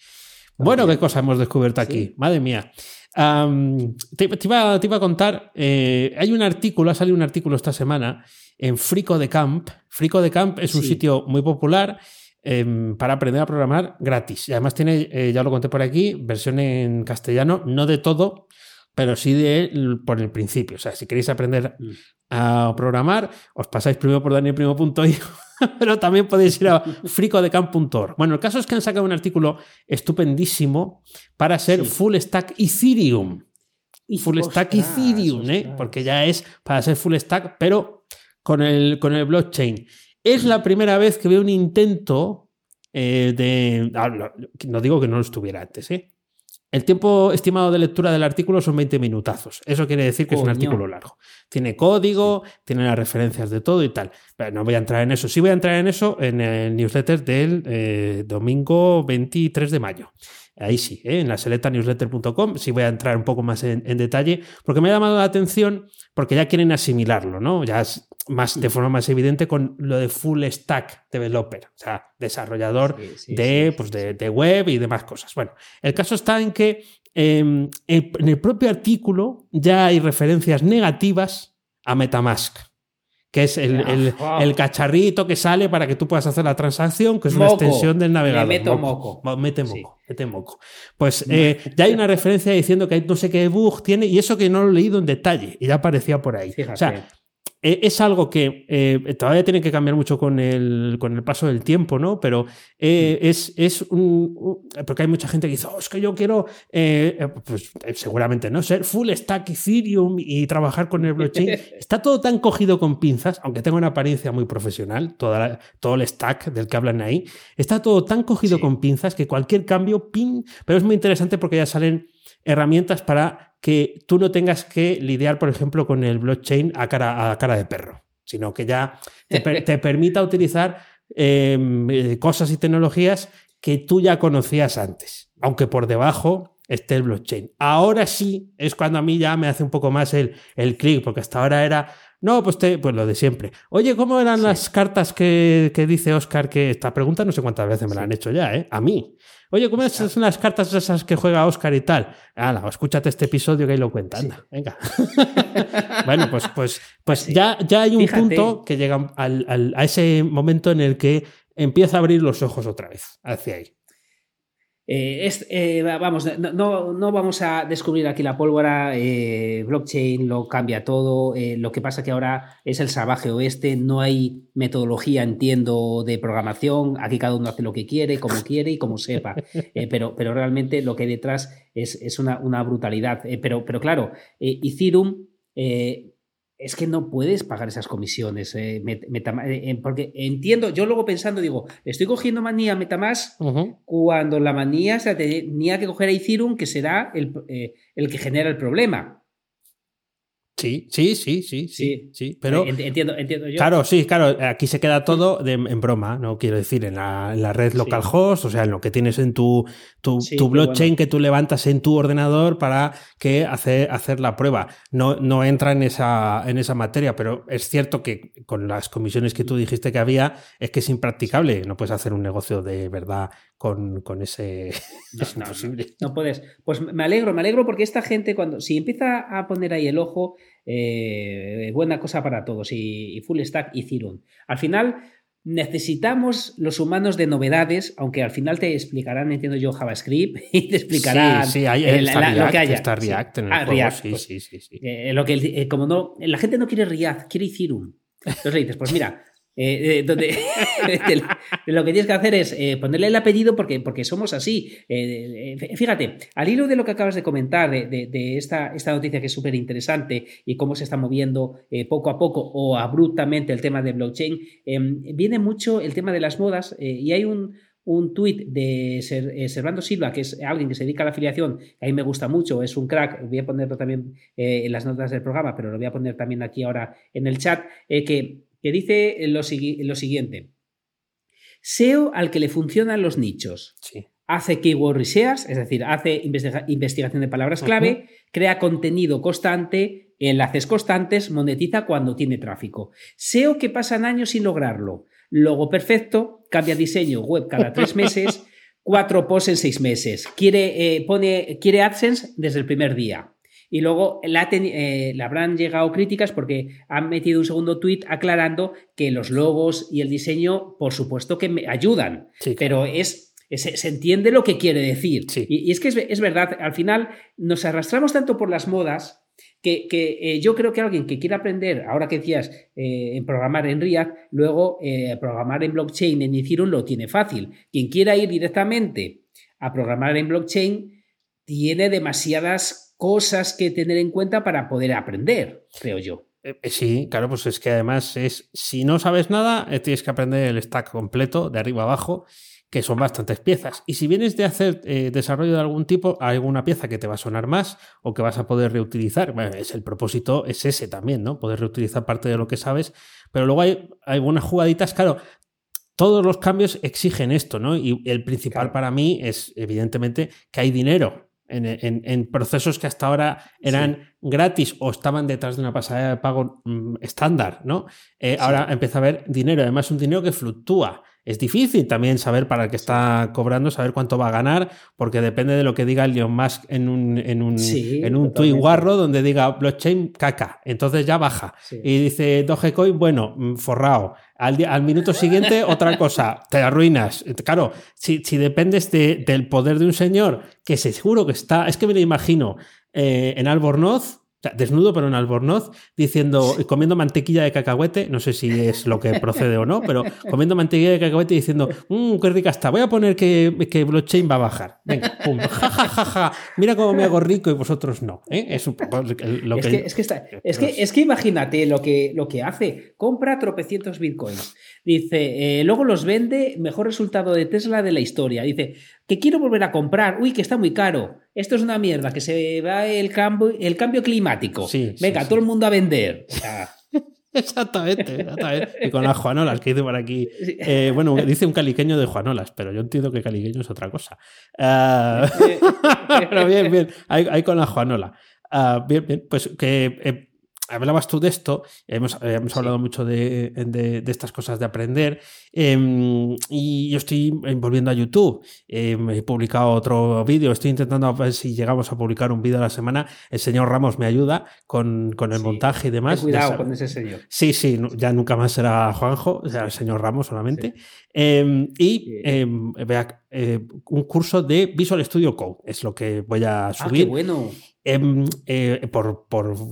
Bueno, qué cosa hemos descubierto aquí. Madre mía. Te, te iba, te iba a contar, eh, hay un artículo, ha salido un artículo esta semana en Frico de Camp. Frico de Camp es un Sí. sitio muy popular em, para aprender a programar gratis. Y además tiene, eh, ya lo conté por aquí, versión en castellano, no de todo, pero sí de por el principio. O sea, si queréis aprender Mm. a programar, os pasáis primero por danielprimo.io, pero también podéis ir a fricodecamp.org. Bueno, el caso es que han sacado un artículo estupendísimo para ser Sí. full stack Ethereum. Y- Full stack ostras, Ethereum, ¿eh? porque ya es para ser full stack, pero con el, con el blockchain. Es la primera vez que veo un intento eh, de... ah, no, no digo que no lo estuviera antes, ¿eh? El tiempo estimado de lectura del artículo son 20 minutazos. Eso quiere decir que es un artículo largo. Tiene código, tiene las referencias de todo y tal. Pero no voy a entrar en eso. Sí voy a entrar en eso en el newsletter del eh, domingo 23 de mayo. Ahí sí, ¿eh? en la selectanewsletter.com sí voy a entrar un poco más en, en detalle, porque me ha llamado la atención, porque ya quieren asimilarlo, ¿no? Ya es más, de forma más evidente con lo de full stack developer, o sea, desarrollador Sí, sí, de, sí, pues de, de web y demás cosas. Bueno, el caso está en que eh, en en el propio artículo ya hay referencias negativas a Metamask, que es el, el- el cacharrito que sale para que tú puedas hacer la transacción, que es una extensión del navegador. Le meto moco. Mo- Mete Sí. moco, mete moco. Pues eh, ya hay una referencia diciendo que hay no sé qué bug tiene, y eso que no lo he leído en detalle, y ya aparecía por ahí. Fíjate. O sea, eh, es algo que eh, todavía tiene que cambiar mucho con el, con el paso del tiempo, ¿no? Pero eh, es, es un, un- Porque hay mucha gente que dice, "Oh, es que yo quiero, eh, pues seguramente, ¿no? Ser full stack Ethereum y trabajar con el blockchain. Está todo tan cogido con pinzas, aunque tenga una apariencia muy profesional, toda la- todo el stack del que hablan ahí. Está todo tan cogido Sí. con pinzas que cualquier cambio, pin. Pero es muy interesante porque ya salen herramientas para que tú no tengas que lidiar, por ejemplo, con el blockchain a cara, a cara de perro, sino que ya te, per- te permita utilizar eh, eh, cosas y tecnologías que tú ya conocías antes, aunque por debajo esté el blockchain. Ahora sí es cuando a mí ya me hace un poco más el, el clic, porque hasta ahora era, no, pues, te, pues lo de siempre. Oye, ¿cómo eran Sí. las cartas que, que dice Oscar? Que esta pregunta no sé cuántas veces me la han hecho ya, ¿eh? A mí. Oye, ¿cómo son las cartas esas que juega Oscar y tal? Hala, escúchate este episodio que ahí lo cuenta. Anda, venga. bueno, pues, pues, pues ya, ya hay un Fíjate. punto que llega al- al- a ese momento en el que empieza a abrir los ojos otra vez hacia ahí. Eh, eh, va- vamos, no, no, vamos a descubrir aquí la pólvora. eh, blockchain lo cambia todo. lo que pasa que ahora es el salvaje oeste. No hay metodología, entiendo, de programación. Aquí cada uno hace lo que quiere, como quiere y como sepa. Pero, pero realmente lo que hay detrás es, es una, una brutalidad. Pero, pero claro, Ethereum. Es que no puedes pagar esas comisiones, eh, eh, eh, porque entiendo, yo luego pensando digo, estoy cogiendo manía a Metamask cuando la manía se tenía que coger a Ethereum, que será el, eh, el que genera el problema. Sí, sí, sí, sí, sí, Sí. sí. Pero Ent- entiendo, entiendo yo. Claro, sí, claro, aquí se queda todo de- en broma, no quiero decir, en la, en la red Sí. localhost, o sea, en lo que tienes en tu, tu, Sí, tu blockchain bueno. que tú levantas en tu ordenador para que hacer, hacer la prueba. No, no entra en esa, en esa materia, pero es cierto que con las comisiones que tú dijiste que había, es que es impracticable, no puedes hacer un negocio de verdad con, con ese... No, es no, no. imposible. No puedes. Pues me alegro, me alegro porque esta gente, cuando si empieza a poner ahí el ojo, eh, buena cosa para todos. Y, y full stack y Ethereum. Al final, necesitamos los humanos de novedades, aunque al final te explicarán, entiendo yo, JavaScript y te explicarán Sí, sí, hay, eh, la- React, lo que haya. está Sí. React en el Ah, juego, React, sí, pues, sí, sí, sí. Eh, lo que, eh, como no, la gente no quiere React, quiere Ethereum. Entonces le dices, pues mira, eh, eh, donde, de- de lo que tienes que hacer es eh, ponerle el apellido porque, porque somos así. Fíjate, al hilo de lo que acabas de comentar, de, de- esta, esta noticia que es súper interesante y cómo se está moviendo poco a poco o abruptamente el tema de blockchain, eh, viene mucho el tema de las modas y hay un, un tuit de Ser- Servando Silva, que es alguien que se dedica a la afiliación, que a mí me gusta mucho, es un crack, voy a ponerlo también en las notas del programa, pero lo voy a poner también aquí ahora en el chat, que, que dice lo, sigui- lo siguiente. SEO al que le funcionan los nichos. sí. Hace keyword research, es decir, hace investiga- investigación de palabras clave, crea contenido constante, enlaces constantes, monetiza cuando tiene tráfico. SEO que pasan años sin lograrlo. Logo perfecto, cambia diseño web cada tres meses, cuatro posts en seis meses. Quiere, eh, pone, quiere AdSense desde el primer día. Y luego la eh, le habrán llegado críticas porque han metido un segundo tweet aclarando que los logos y el diseño, por supuesto que me ayudan, Sí, pero es, se entiende lo que quiere decir. Sí. Y, y es que es, es verdad, al final nos arrastramos tanto por las modas que, que, eh, yo creo que alguien que quiera aprender, ahora que decías, eh, en programar en React, luego eh, programar en blockchain, en Ethereum, lo tiene fácil. Quien quiera ir directamente a programar en blockchain tiene demasiadas cosas que tener en cuenta para poder aprender, creo yo. Eh, eh, Sí, claro, pues es que además es, si no sabes nada, eh, tienes que aprender el stack completo, de arriba abajo, que son bastantes piezas. Y si vienes de hacer eh, desarrollo de algún tipo, hay alguna pieza que te va a sonar más o que vas a poder reutilizar. Bueno, es el propósito, es ese también, ¿no? Poder reutilizar parte de lo que sabes. Pero luego hay, hay algunas jugaditas, claro. Todos los cambios exigen esto, ¿no? Y el principal Claro. para mí es, evidentemente, que hay dinero en, en- en procesos que hasta ahora eran gratis o estaban detrás de una pasarela de pago mm, estándar, ¿no? Eh, Ahora empieza a haber dinero, además un dinero que fluctúa. Es difícil también saber para el que está cobrando, saber cuánto va a ganar, porque depende de lo que diga Elon Musk en un, en un, en un tweet guarro donde diga blockchain caca, entonces ya baja. Y dice Dogecoin, bueno, mm, forrado. Al, al, minuto siguiente, otra cosa, te arruinas. Claro, si, si dependes del poder de un señor que seguro que está, es que me lo imagino, eh, en Albornoz, desnudo pero en albornoz, diciendo, comiendo mantequilla de cacahuete, no sé si es lo que procede o no, pero comiendo mantequilla de cacahuete diciendo, mmm, qué rica está, voy a poner que, que blockchain va a bajar. Venga, pum, ja, mira cómo me hago rico y vosotros no. ¿eh? Es, lo que, es, que, es, que, es que imagínate lo que, lo que hace, compra tropecientos bitcoins, dice, eh, luego los vende, mejor resultado de Tesla de la historia, dice, que quiero volver a comprar, uy, que está muy caro, esto es una mierda, que se va el cambio, el cambio climático. Venga, todo el mundo a vender. exactamente, exactamente. Y con las Juanolas que dice por aquí. Eh, bueno, dice un caliqueño de Juanolas, pero yo entiendo que caliqueño es otra cosa. Ah, pero bien, bien. Ahí, con la Juanola. Ah, bien, bien. Pues que eh, hablabas tú de esto, hemos, hemos hablado mucho de, estas cosas de aprender, em, y yo estoy volviendo a YouTube. Em, he publicado otro vídeo, estoy intentando ver si llegamos a publicar un vídeo a la semana. El señor Ramos me ayuda con, el montaje y demás. cuidado con ese señor. Sí, sí, ya nunca más será Juanjo, el señor Ramos solamente. Em, y vea, eh, un curso de Visual Studio Code es lo que voy a subir. Ah, qué bueno. Eh, por,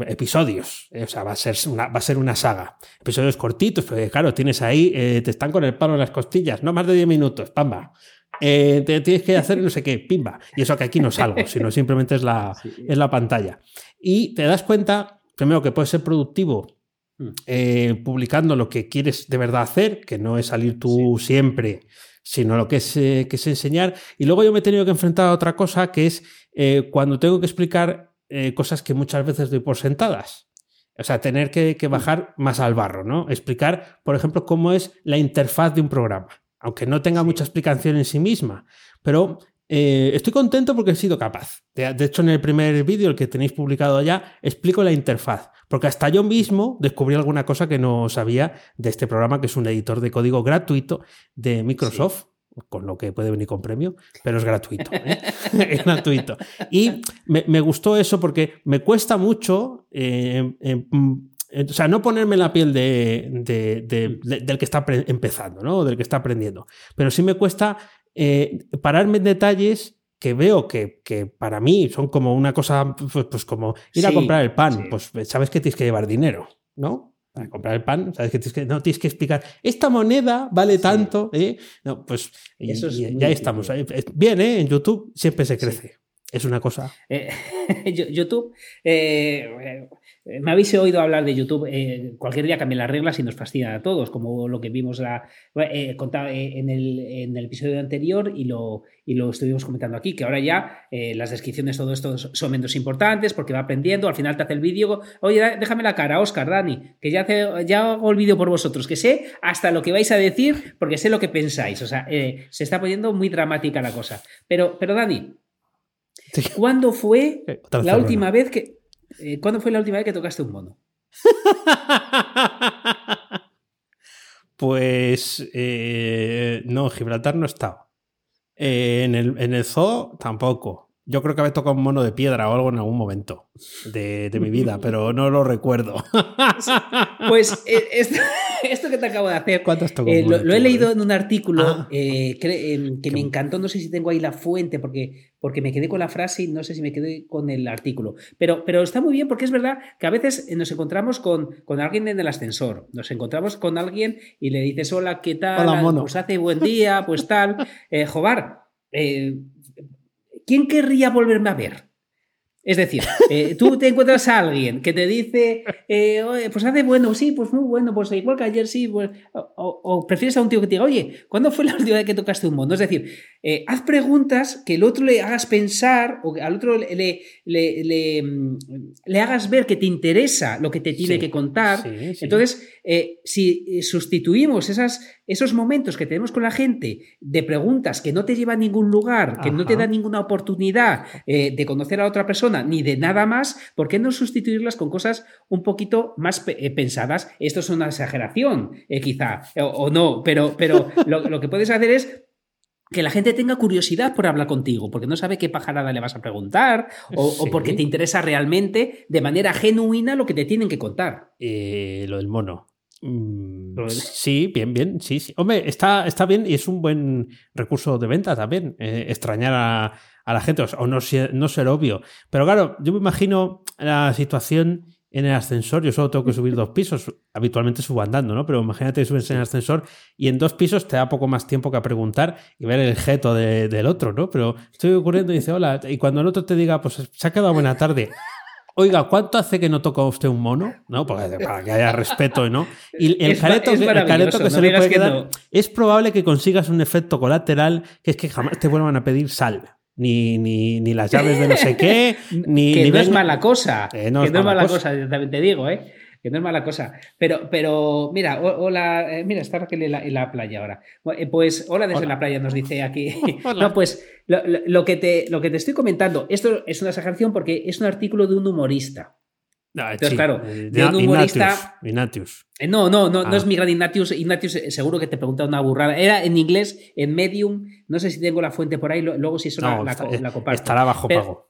episodios. O sea, va a, ser una, va a ser una saga. Episodios cortitos, porque claro, tienes ahí, eh, te están con el palo en las costillas, no más de 10 minutos, pamba. Eh, te tienes que hacer no sé qué, pimba. Y eso que aquí no salgo, sino simplemente es la, es la pantalla. Y te das cuenta, primero, que puedes ser productivo hmm. publicando lo que quieres de verdad hacer, que no es salir tú siempre, sino lo que es, que es enseñar. Y luego yo me he tenido que enfrentar a otra cosa, que es eh, cuando tengo que explicar eh, cosas que muchas veces doy por sentadas. O sea, tener que, mm. bajar más al barro, ¿no? Explicar, por ejemplo, cómo es la interfaz de un programa, aunque no tenga mucha explicación en sí misma. Pero eh, estoy contento porque he sido capaz. De, hecho, en el primer vídeo, el que tenéis publicado ya, explico la interfaz. Porque hasta yo mismo descubrí alguna cosa que no sabía de este programa, que es un editor de código gratuito de Microsoft con lo que puede venir con premio, pero es gratuito. ¿eh? es gratuito. Y me, gustó eso porque me cuesta mucho, eh, eh, o sea, no ponerme en la piel de, del que está empezando, ¿no? del que está aprendiendo. Pero sí me cuesta pararme en detalles que veo que, para mí son como una cosa, pues, pues como ir a comprar el pan, pues sabes que tienes que llevar dinero, ¿no? para comprar el pan, sabes que tienes que, no tienes que explicar, esta moneda vale tanto, ¿eh? No, pues ya estamos. Bien, ¿eh? En YouTube siempre se crece. Es una cosa. Eh, YouTube, eh, eh, me habéis oído hablar de YouTube, cualquier día cambian las reglas y nos fascinan a todos, como lo que vimos la, en, el, en, el, episodio anterior y lo, y lo estuvimos comentando aquí, que ahora ya las descripciones, todo esto son menos importantes porque va aprendiendo, al final te hace el vídeo, oye, déjame la cara, Oscar, Dani, que ya, ya hago el vídeo por vosotros, que sé hasta lo que vais a decir porque sé lo que pensáis, o sea, se está poniendo muy dramática la cosa. Pero, pero Dani, ¿cuándo fue la última vez que... Eh, ¿Cuándo fue la última vez que tocaste un mono? pues eh, no, Gibraltar no. Eh, en, el, en el zoo tampoco. Yo creo que había tocado un mono de piedra o algo en algún momento de, mi vida, pero no lo recuerdo. Pues eh, esto, que te acabo de hacer, eh, lo, he leído en un artículo ah. eh, que, me encantó, no sé si tengo ahí la fuente, porque, porque me quedé con la frase y no sé si me quedé con el artículo. Pero, pero está muy bien porque es verdad que a veces nos encontramos con, con alguien en el ascensor, nos encontramos con alguien y le dices, hola, ¿qué tal? Hola, mono. Pues hace buen día, pues tal. Jobar, ¿quién querría volverme a ver? Es decir, eh, tú te encuentras a alguien que te dice, eh, pues hace bueno, sí, pues muy bueno, pues igual que ayer sí, pues, o, prefieres a un tío que te diga, oye, ¿cuándo fue la última vez que tocaste un mono? Es decir, eh, haz preguntas que el otro le hagas pensar o que al otro le, le, mm, hagas ver que te interesa lo que te tiene que contar. Entonces, si sustituimos esas, esos momentos que tenemos con la gente de preguntas que no te llevan a ningún lugar, que no te dan ninguna oportunidad de conocer a otra persona, persona ni de nada más, ¿por qué no sustituirlas con cosas un poquito más eh, pensadas? Esto es una exageración, eh, quizá, o, no, pero, pero lo, que puedes hacer es que la gente tenga curiosidad por hablar contigo, porque no sabe qué pajarada le vas a preguntar o, porque te interesa realmente de manera genuina lo que te tienen que contar. lo del mono. Mm, sí, bien, bien, sí, sí. Hombre, está, está bien y es un buen recurso de venta también, eh, extrañar a, la gente o no ser, no ser obvio. Pero claro, yo me imagino la situación en el ascensor, yo solo tengo que subir dos pisos, habitualmente subo andando, ¿no? Pero imagínate que subes en el ascensor y en dos pisos te da poco más tiempo que a preguntar y ver el geto del otro, ¿no? Pero estoy ocurriendo y dice, hola, y cuando el otro te diga, pues se ha quedado buena tarde, Oiga, ¿cuánto hace que no toca usted un mono? ¿No? para que haya respeto, ¿no? Y el careto, que se le puede quedar. Es probable que consigas un efecto colateral que es que jamás te vuelvan a pedir sal. Ni, ni, ni las llaves de no sé qué, ni. Que no es mala cosa. que no es mala cosa, también te digo, ¿eh? que no es mala cosa. Pero, pero mira, hola, eh, mira, está Raquel en la, playa ahora. Eh, pues hola desde la playa, nos dice aquí. no, pues lo, que te, lo que te estoy comentando, esto es una exageración porque es un artículo de un humorista. Ah, Entonces, claro, eh, de un humorista. Ignatius. No, no, no, no es ah. mi gran Ignatius. Ignatius seguro que te pregunta una burrada. Era en inglés, en Medium. No sé si tengo la fuente por ahí, luego si eso la, la, comparto. Estará bajo pago.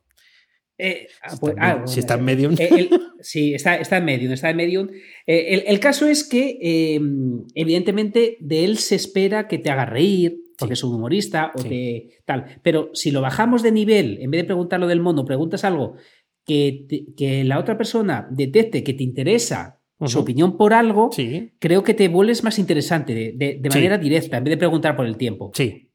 Eh, ah, pues, ah, si está en Medium. Eh, sí, está, está, en Medium. Está en Medium. Eh, el, caso es que, em, evidentemente, de él se espera que te haga reír, porque es un humorista o tal. Pero si lo bajamos de nivel, en vez de preguntar lo del mono, preguntas algo que, que la otra persona detecte que te interesa su opinión por algo, creo que te vuelves más interesante de, manera directa, en vez de preguntar por el tiempo. Sí,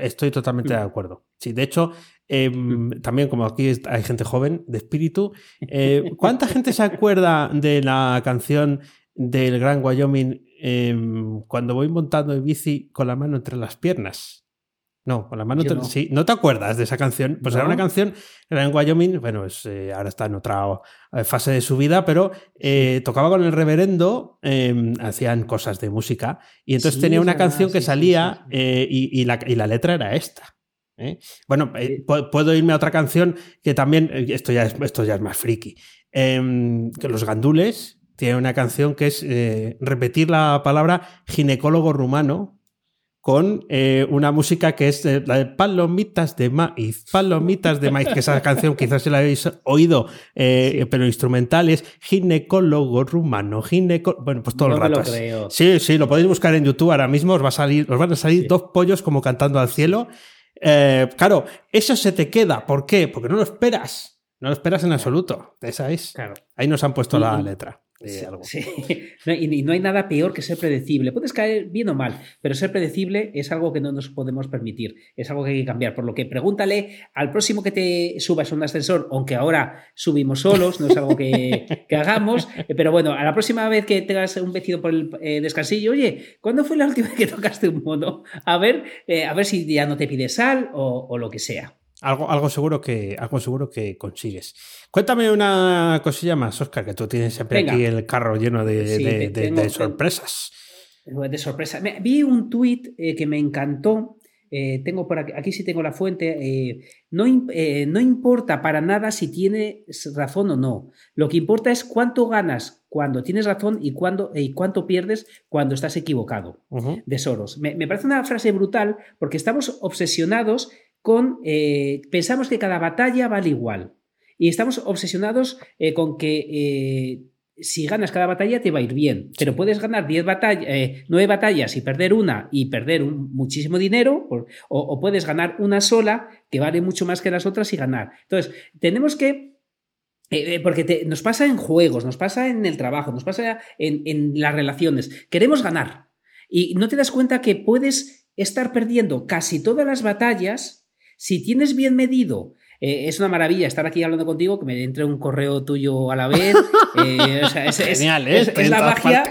estoy, totalmente de mm. acuerdo. Sí, de hecho, Em, también como aquí hay gente joven de espíritu, eh, ¿cuánta gente se acuerda de la canción del Gran Wyoming em, cuando voy montando en bici con la mano entre las piernas? No, con la mano. No. Sí, ¿no te acuerdas de esa canción? Pues era una canción, era en Wyoming, bueno, eh, ahora está en otra eh, fase de su vida, pero tocaba con el reverendo, em, hacían cosas de música, y entonces tenía una canción que salía y, la, y la letra era esta. ¿eh? Bueno, eh, puedo irme a otra canción que también, eh, esto ya es, esto ya es más friki, em, que los gandules tienen una canción que es repetir la palabra ginecólogo rumano con una música que es la de palomitas de maíz, palomitas de maíz, que esa canción quizás se la habéis oído, pero instrumental es ginecólogo rumano, ginecólogo, bueno, pues todo el rato. Sí, sí, lo podéis buscar en YouTube ahora mismo, os, va a salir, os van a salir dos pollos como cantando al cielo. Eh, claro, eso se te queda. ¿Por qué? Porque no lo esperas. No lo esperas en absoluto. Esa es. Claro. Ahí nos han puesto la letra. Sí, y no hay nada peor que ser predecible. Puedes caer bien o mal, pero ser predecible es algo que no nos podemos permitir. Es algo que hay que cambiar. Por lo que pregúntale al próximo que te subas a un ascensor, aunque ahora subimos solos, no es algo que, hagamos. Pero bueno, a la próxima vez que tengas un vecino por el eh, descansillo, oye, ¿cuándo fue la última vez que tocaste un mono? A ver, eh, a ver si ya no te pide sal o lo que sea. Algo, algo, seguro que, algo seguro que consigues. Cuéntame una cosilla más, Oscar, que tú tienes siempre aquí el carro lleno de, sorpresas. De sorpresa. Vi un tuit eh, que me encantó. Eh, tengo por aquí, aquí sí tengo la fuente. Eh, no, no, importa para nada si tienes razón o no. Lo que importa es cuánto ganas cuando tienes razón y, cuándo, y cuánto pierdes cuando estás equivocado. De Soros. Me, me parece una frase brutal porque estamos obsesionados con, eh, pensamos que cada batalla vale igual. Y estamos obsesionados eh, con que eh, si ganas cada batalla te va a ir bien, pero puedes ganar 10 batallas, 9 batallas y perder una y perder muchísimo dinero, o, puedes ganar una sola que vale mucho más que las otras y ganar. Entonces, tenemos que porque nos pasa en juegos, nos pasa en el trabajo, nos pasa en, en, las relaciones. Queremos ganar. Y no te das cuenta que puedes estar perdiendo casi todas las batallas si tienes bien medido, eh, es una maravilla estar aquí hablando contigo, que me entre un correo tuyo a la vez. Eh, es, Genial, ¿eh? es, la magia,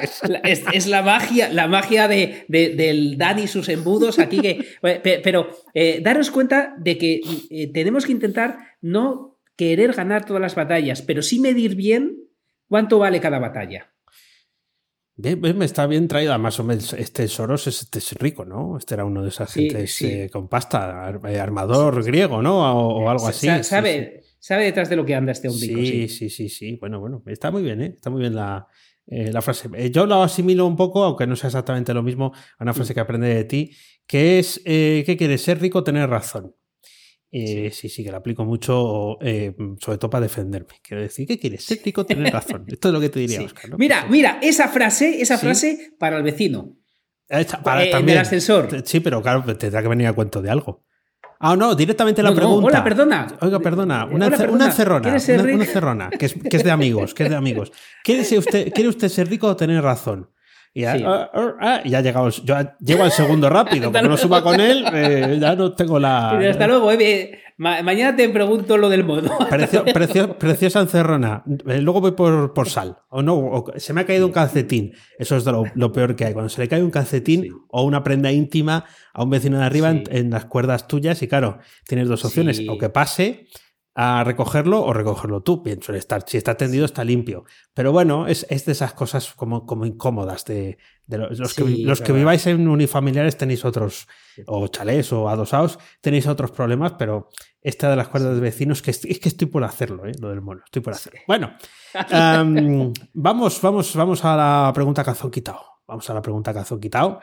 es, la magia, la magia de, del Dani y sus embudos aquí que. Pero daros cuenta de que tenemos que intentar no querer ganar todas las batallas, pero sí medir bien cuánto vale cada batalla. Me está bien traída, más o menos. Este Soros este es rico, ¿no? Este era uno de esas gentes eh, con pasta, eh, armador griego, ¿no? O, algo así. Sabe, sabe detrás de lo que anda este hombre. Sí, sí, sí, sí. Bueno, bueno, está muy bien, ¿eh? Está muy bien la, eh, la frase. Yo lo asimilo un poco, aunque no sea exactamente lo mismo, a una frase que aprende de ti, que es, eh, ¿qué quieres? ¿Ser rico o tener razón? Eh, sí. sí, que la aplico mucho, eh, sobre todo para defenderme. Quiero decir, ¿qué quieres? Ser rico o tener razón. Esto es lo que te diría, Sí. Oscar. ¿no? Mira, Pues, mira, esa frase, esa Sí. frase para el vecino. Esta- para- Eh, también. el ascensor. Sí, pero claro, tendrá que venir a cuento de algo. Ah, no, directamente la No, no, pregunta. hola, perdona. Oiga, perdona. Una, Hola, perdona. una encerrona. ¿Quieres ser Una, una rico? encerrona, que es, que es de amigos, que es de amigos. ¿Quiere usted, ¿Quiere usted ser rico o tener razón? Y ya, Sí. ah, ah, ah, ya el- yo llego al segundo rápido, porque no suba con él, eh, ya no tengo la... Hasta luego, eh, ma- mañana te pregunto lo del modo. Precio- precio- preciosa encerrona. Eh, Luego voy por, por sal. O no, o se me ha caído un calcetín. Eso es lo, lo peor que hay. Cuando se le cae un calcetín Sí. o una prenda íntima a un vecino de arriba Sí. en, en las cuerdas tuyas, y claro, tienes dos opciones. O que pase a recogerlo o recogerlo tú. Bien, suele estar. Si está tendido, está limpio. Pero bueno, es, es de esas cosas como, como incómodas. De, de los, los que, los que viváis en unifamiliares tenéis otros, o chalés o adosados, tenéis otros problemas, pero esta de las cuerdas de vecinos, que es que estoy por hacerlo, ¿eh? lo del mono, estoy por hacerlo. Bueno, em, vamos, vamos, vamos a la pregunta calzón quitado. Vamos a la pregunta calzón quitado.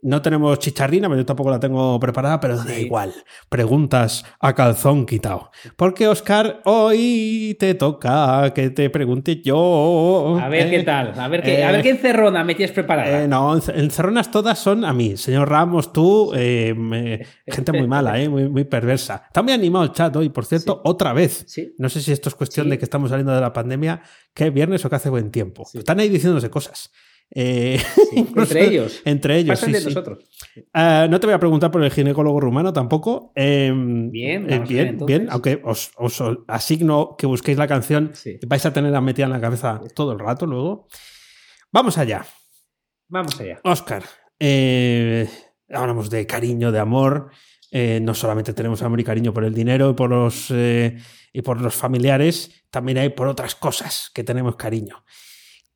No tenemos chicharrina, pero yo tampoco la tengo preparada, pero da igual. Preguntas a calzón quitado. Porque, Oscar, hoy te toca que te pregunte yo. A ver ¿eh? qué tal, a ver qué, a Eh, ver qué encerrona me tienes preparada. eh, no, encer- encerronas todas son a mí. Señor Ramos, tú, eh, me- gente muy mala, eh, muy, muy perversa. Está muy animado el chat hoy, por cierto, Sí. otra vez. Sí. No sé si esto es cuestión de que estamos saliendo de la pandemia, que es viernes o que hace buen tiempo. Están ahí diciéndose cosas. Eh, Sí, Entre ellos. Entre ellos, Pasan sí, de sí. nosotros. Ah, no te voy a preguntar por el ginecólogo rumano tampoco. Eh, Bien, eh, ver, bien, entonces. bien, aunque os, os asigno que busquéis la canción vais a tener metida en la cabeza todo el rato luego. Vamos allá. Vamos allá. Oscar, eh, hablamos de cariño, de amor. No solamente tenemos amor y cariño por el dinero y por los, y por los familiares, también hay por otras cosas que tenemos cariño.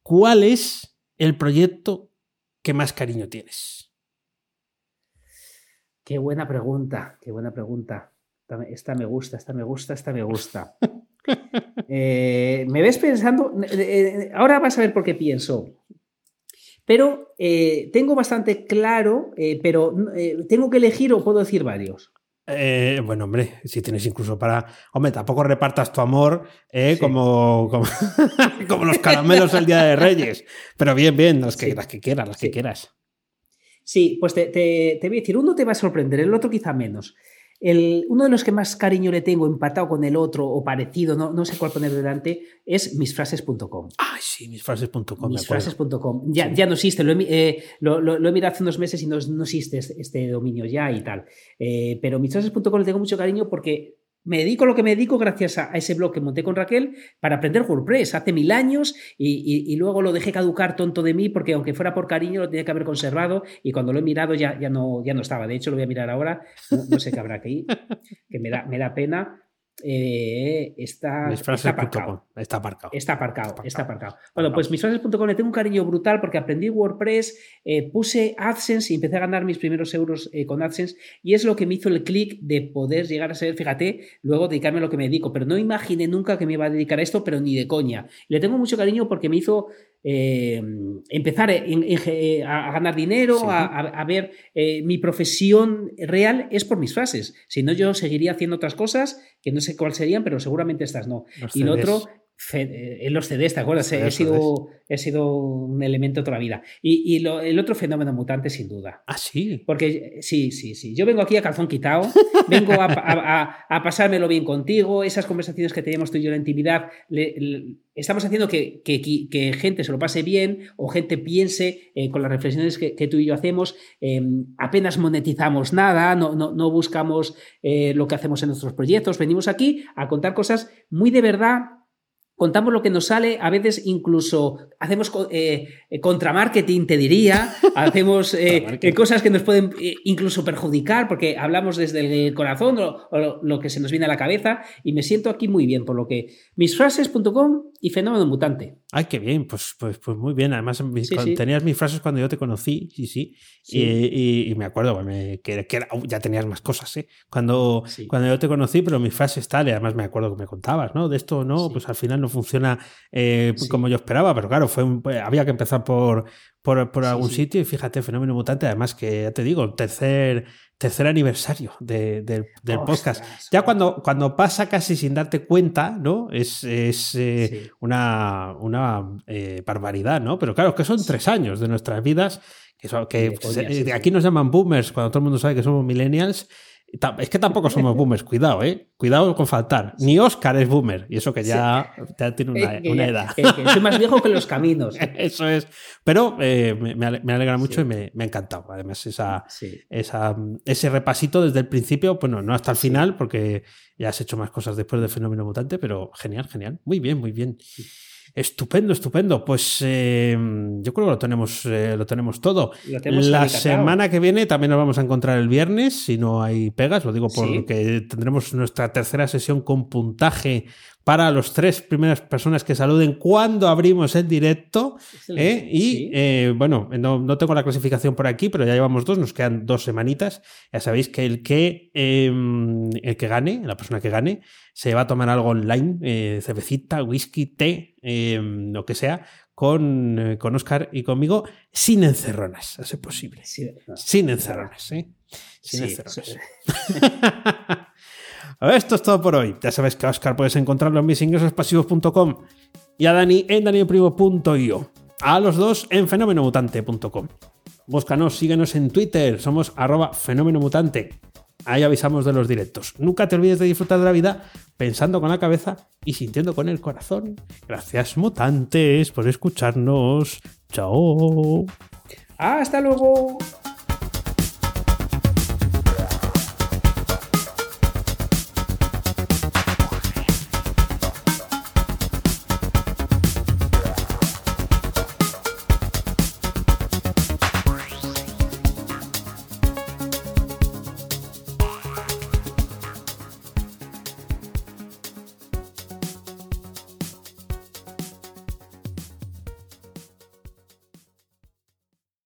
¿Cuál es el proyecto que más cariño tienes? Qué buena pregunta, qué buena pregunta. Esta me- gusta, esta me gusta, esta me gusta. Eh, me ves pensando, eh, eh, ahora vas a ver por qué pienso. Pero eh, tengo bastante claro, pero tengo que elegir o puedo decir varios. Eh, bueno, hombre, si tienes incluso para. Hombre, tampoco repartas tu amor eh, Sí. como, como, como los caramelos el día de Reyes. Pero bien, bien, las que, Sí. las que quieras, las que quieras. Sí, pues te, te- te voy a decir, uno te va a sorprender, el otro quizá menos. El, uno de los que más cariño le tengo empatado con el otro o parecido, no, no sé cuál poner delante, es misfrases.com. Ay, sí, misfrases.com. Misfrases.com. Ya, Sí. ya no existe, lo he, eh, lo, lo- lo he mirado hace unos meses y no, no existe este, este dominio ya y tal. Eh, pero misfrases.com le tengo mucho cariño porque me dedico lo que me dedico gracias a, ese blog que monté con Raquel para aprender WordPress hace mil años y, y- luego lo dejé caducar tonto de mí porque aunque fuera por cariño lo tenía que haber conservado y cuando lo he mirado ya, ya, no, ya no estaba. De hecho lo voy a mirar ahora, no, sé qué habrá ir, que me da, me da pena. Eh, está, está aparcado. Está aparcado. Está aparcado, Está aparcado. Bueno, pues misfrases.com le tengo un cariño brutal porque aprendí WordPress, eh, puse AdSense y empecé a ganar mis primeros euros eh, con AdSense y es lo que me hizo el clic de poder llegar a ser, fíjate, luego dedicarme a lo que me dedico, pero no imaginé nunca que me iba a dedicar a esto, pero ni de coña. Le tengo mucho cariño porque me hizo eh, empezar en- en- eh, a, ganar dinero, Sí. a, ver eh, mi profesión real es por mis frases. Si no, yo seguiría haciendo otras cosas que no sé cuáles serían, pero seguramente estas no. Los Y lo CDs. otro, fe- eh, en los CDs, ¿te acuerdas? He, sido, he sido un elemento toda la vida. Y, y lo- el otro fenómeno mutante, sin duda. Ah, sí. Porque sí, sí, sí. Yo vengo aquí a calzón quitado, vengo a, a- a- a pasármelo bien contigo, esas conversaciones que teníamos tú y yo en la intimidad, le- le- estamos haciendo que, que- que- que gente se lo pase bien o gente piense eh, con las reflexiones que, que tú y yo hacemos. eh, apenas monetizamos nada, no, no, no buscamos eh, lo que hacemos en nuestros proyectos, venimos aquí a contar cosas muy de verdad contamos lo que nos sale, a veces incluso hacemos eh, eh, contramarketing, te diría, hacemos eh, cosas que nos pueden eh, incluso perjudicar porque hablamos desde el corazón o, lo que se nos viene a la cabeza y me siento aquí muy bien, por lo que misfrases.com y Fenómeno Mutante. Ay, qué bien, pues, pues, pues muy bien. Además, Sí, sí. tenías mis frases cuando yo te conocí, sí, sí. Sí. Y, y- y me acuerdo me- que, uh, ya tenías más cosas, ¿eh? Cuando, cuando yo te conocí, pero mis frases tal, y además me acuerdo que me contabas, ¿no? De esto, no, pues al final no funciona eh, como yo esperaba, pero claro, fue un- pues, había que empezar por, por, por algún sitio y fíjate, Fenómeno Mutante, además que ya te digo, tercer, tercer aniversario de- del, del podcast. Ostras, Ya cuando, cuando pasa casi sin darte cuenta, ¿no? Es, es eh, Sí. una, una eh, barbaridad, ¿no? Pero claro, que son tres años de nuestras vidas, que, son- que, de coña, sí, sí. aquí nos llaman boomers cuando todo el mundo sabe que somos millennials. Es que tampoco somos boomers, cuidado, ¿eh? Cuidado con faltar. Ni Oscar es boomer, y eso que ya, ya tiene una, Eh, una edad. soy más viejo que los caminos. Eso es. Pero eh, me, me ale- me alegra mucho Sí. y me, me ha encantado. Además, esa, Sí. esa, ese repasito desde el principio, bueno, no hasta el final, porque ya has hecho más cosas después del fenómeno mutante, pero genial, genial. Muy bien, muy bien. Estupendo, estupendo. Pues eh, yo creo que lo tenemos, eh, lo tenemos todo. Lo tenemos La semana que viene también nos vamos a encontrar el viernes, si no hay pegas, lo digo Sí. porque tendremos nuestra tercera sesión con puntaje para los tres primeras personas que saluden cuando abrimos el directo. ¿eh? Y Sí. eh, bueno, no, no tengo la clasificación por aquí, pero ya llevamos dos, nos quedan dos semanitas. Ya sabéis que el que, eh, el que gane, la persona que gane, se va a tomar algo online, eh, cervecita, whisky, té, eh, lo que sea, con, eh, con Oscar y conmigo, sin encerronas, a ser posible. Sí, no. Sin encerronas, ¿eh? Sin Sí, encerronas. Esto es todo por hoy. Ya sabes que a Oscar puedes encontrarlo en misingresospasivos.com y a Dani en danielprimo.io. A los dos en fenomenomutante.com. Búscanos, síguenos en Twitter, somos arroba fenomenomutante. Ahí avisamos de los directos. Nunca te olvides de disfrutar de la vida pensando con la cabeza y sintiendo con el corazón. Gracias, mutantes, por escucharnos. Chao. Hasta luego.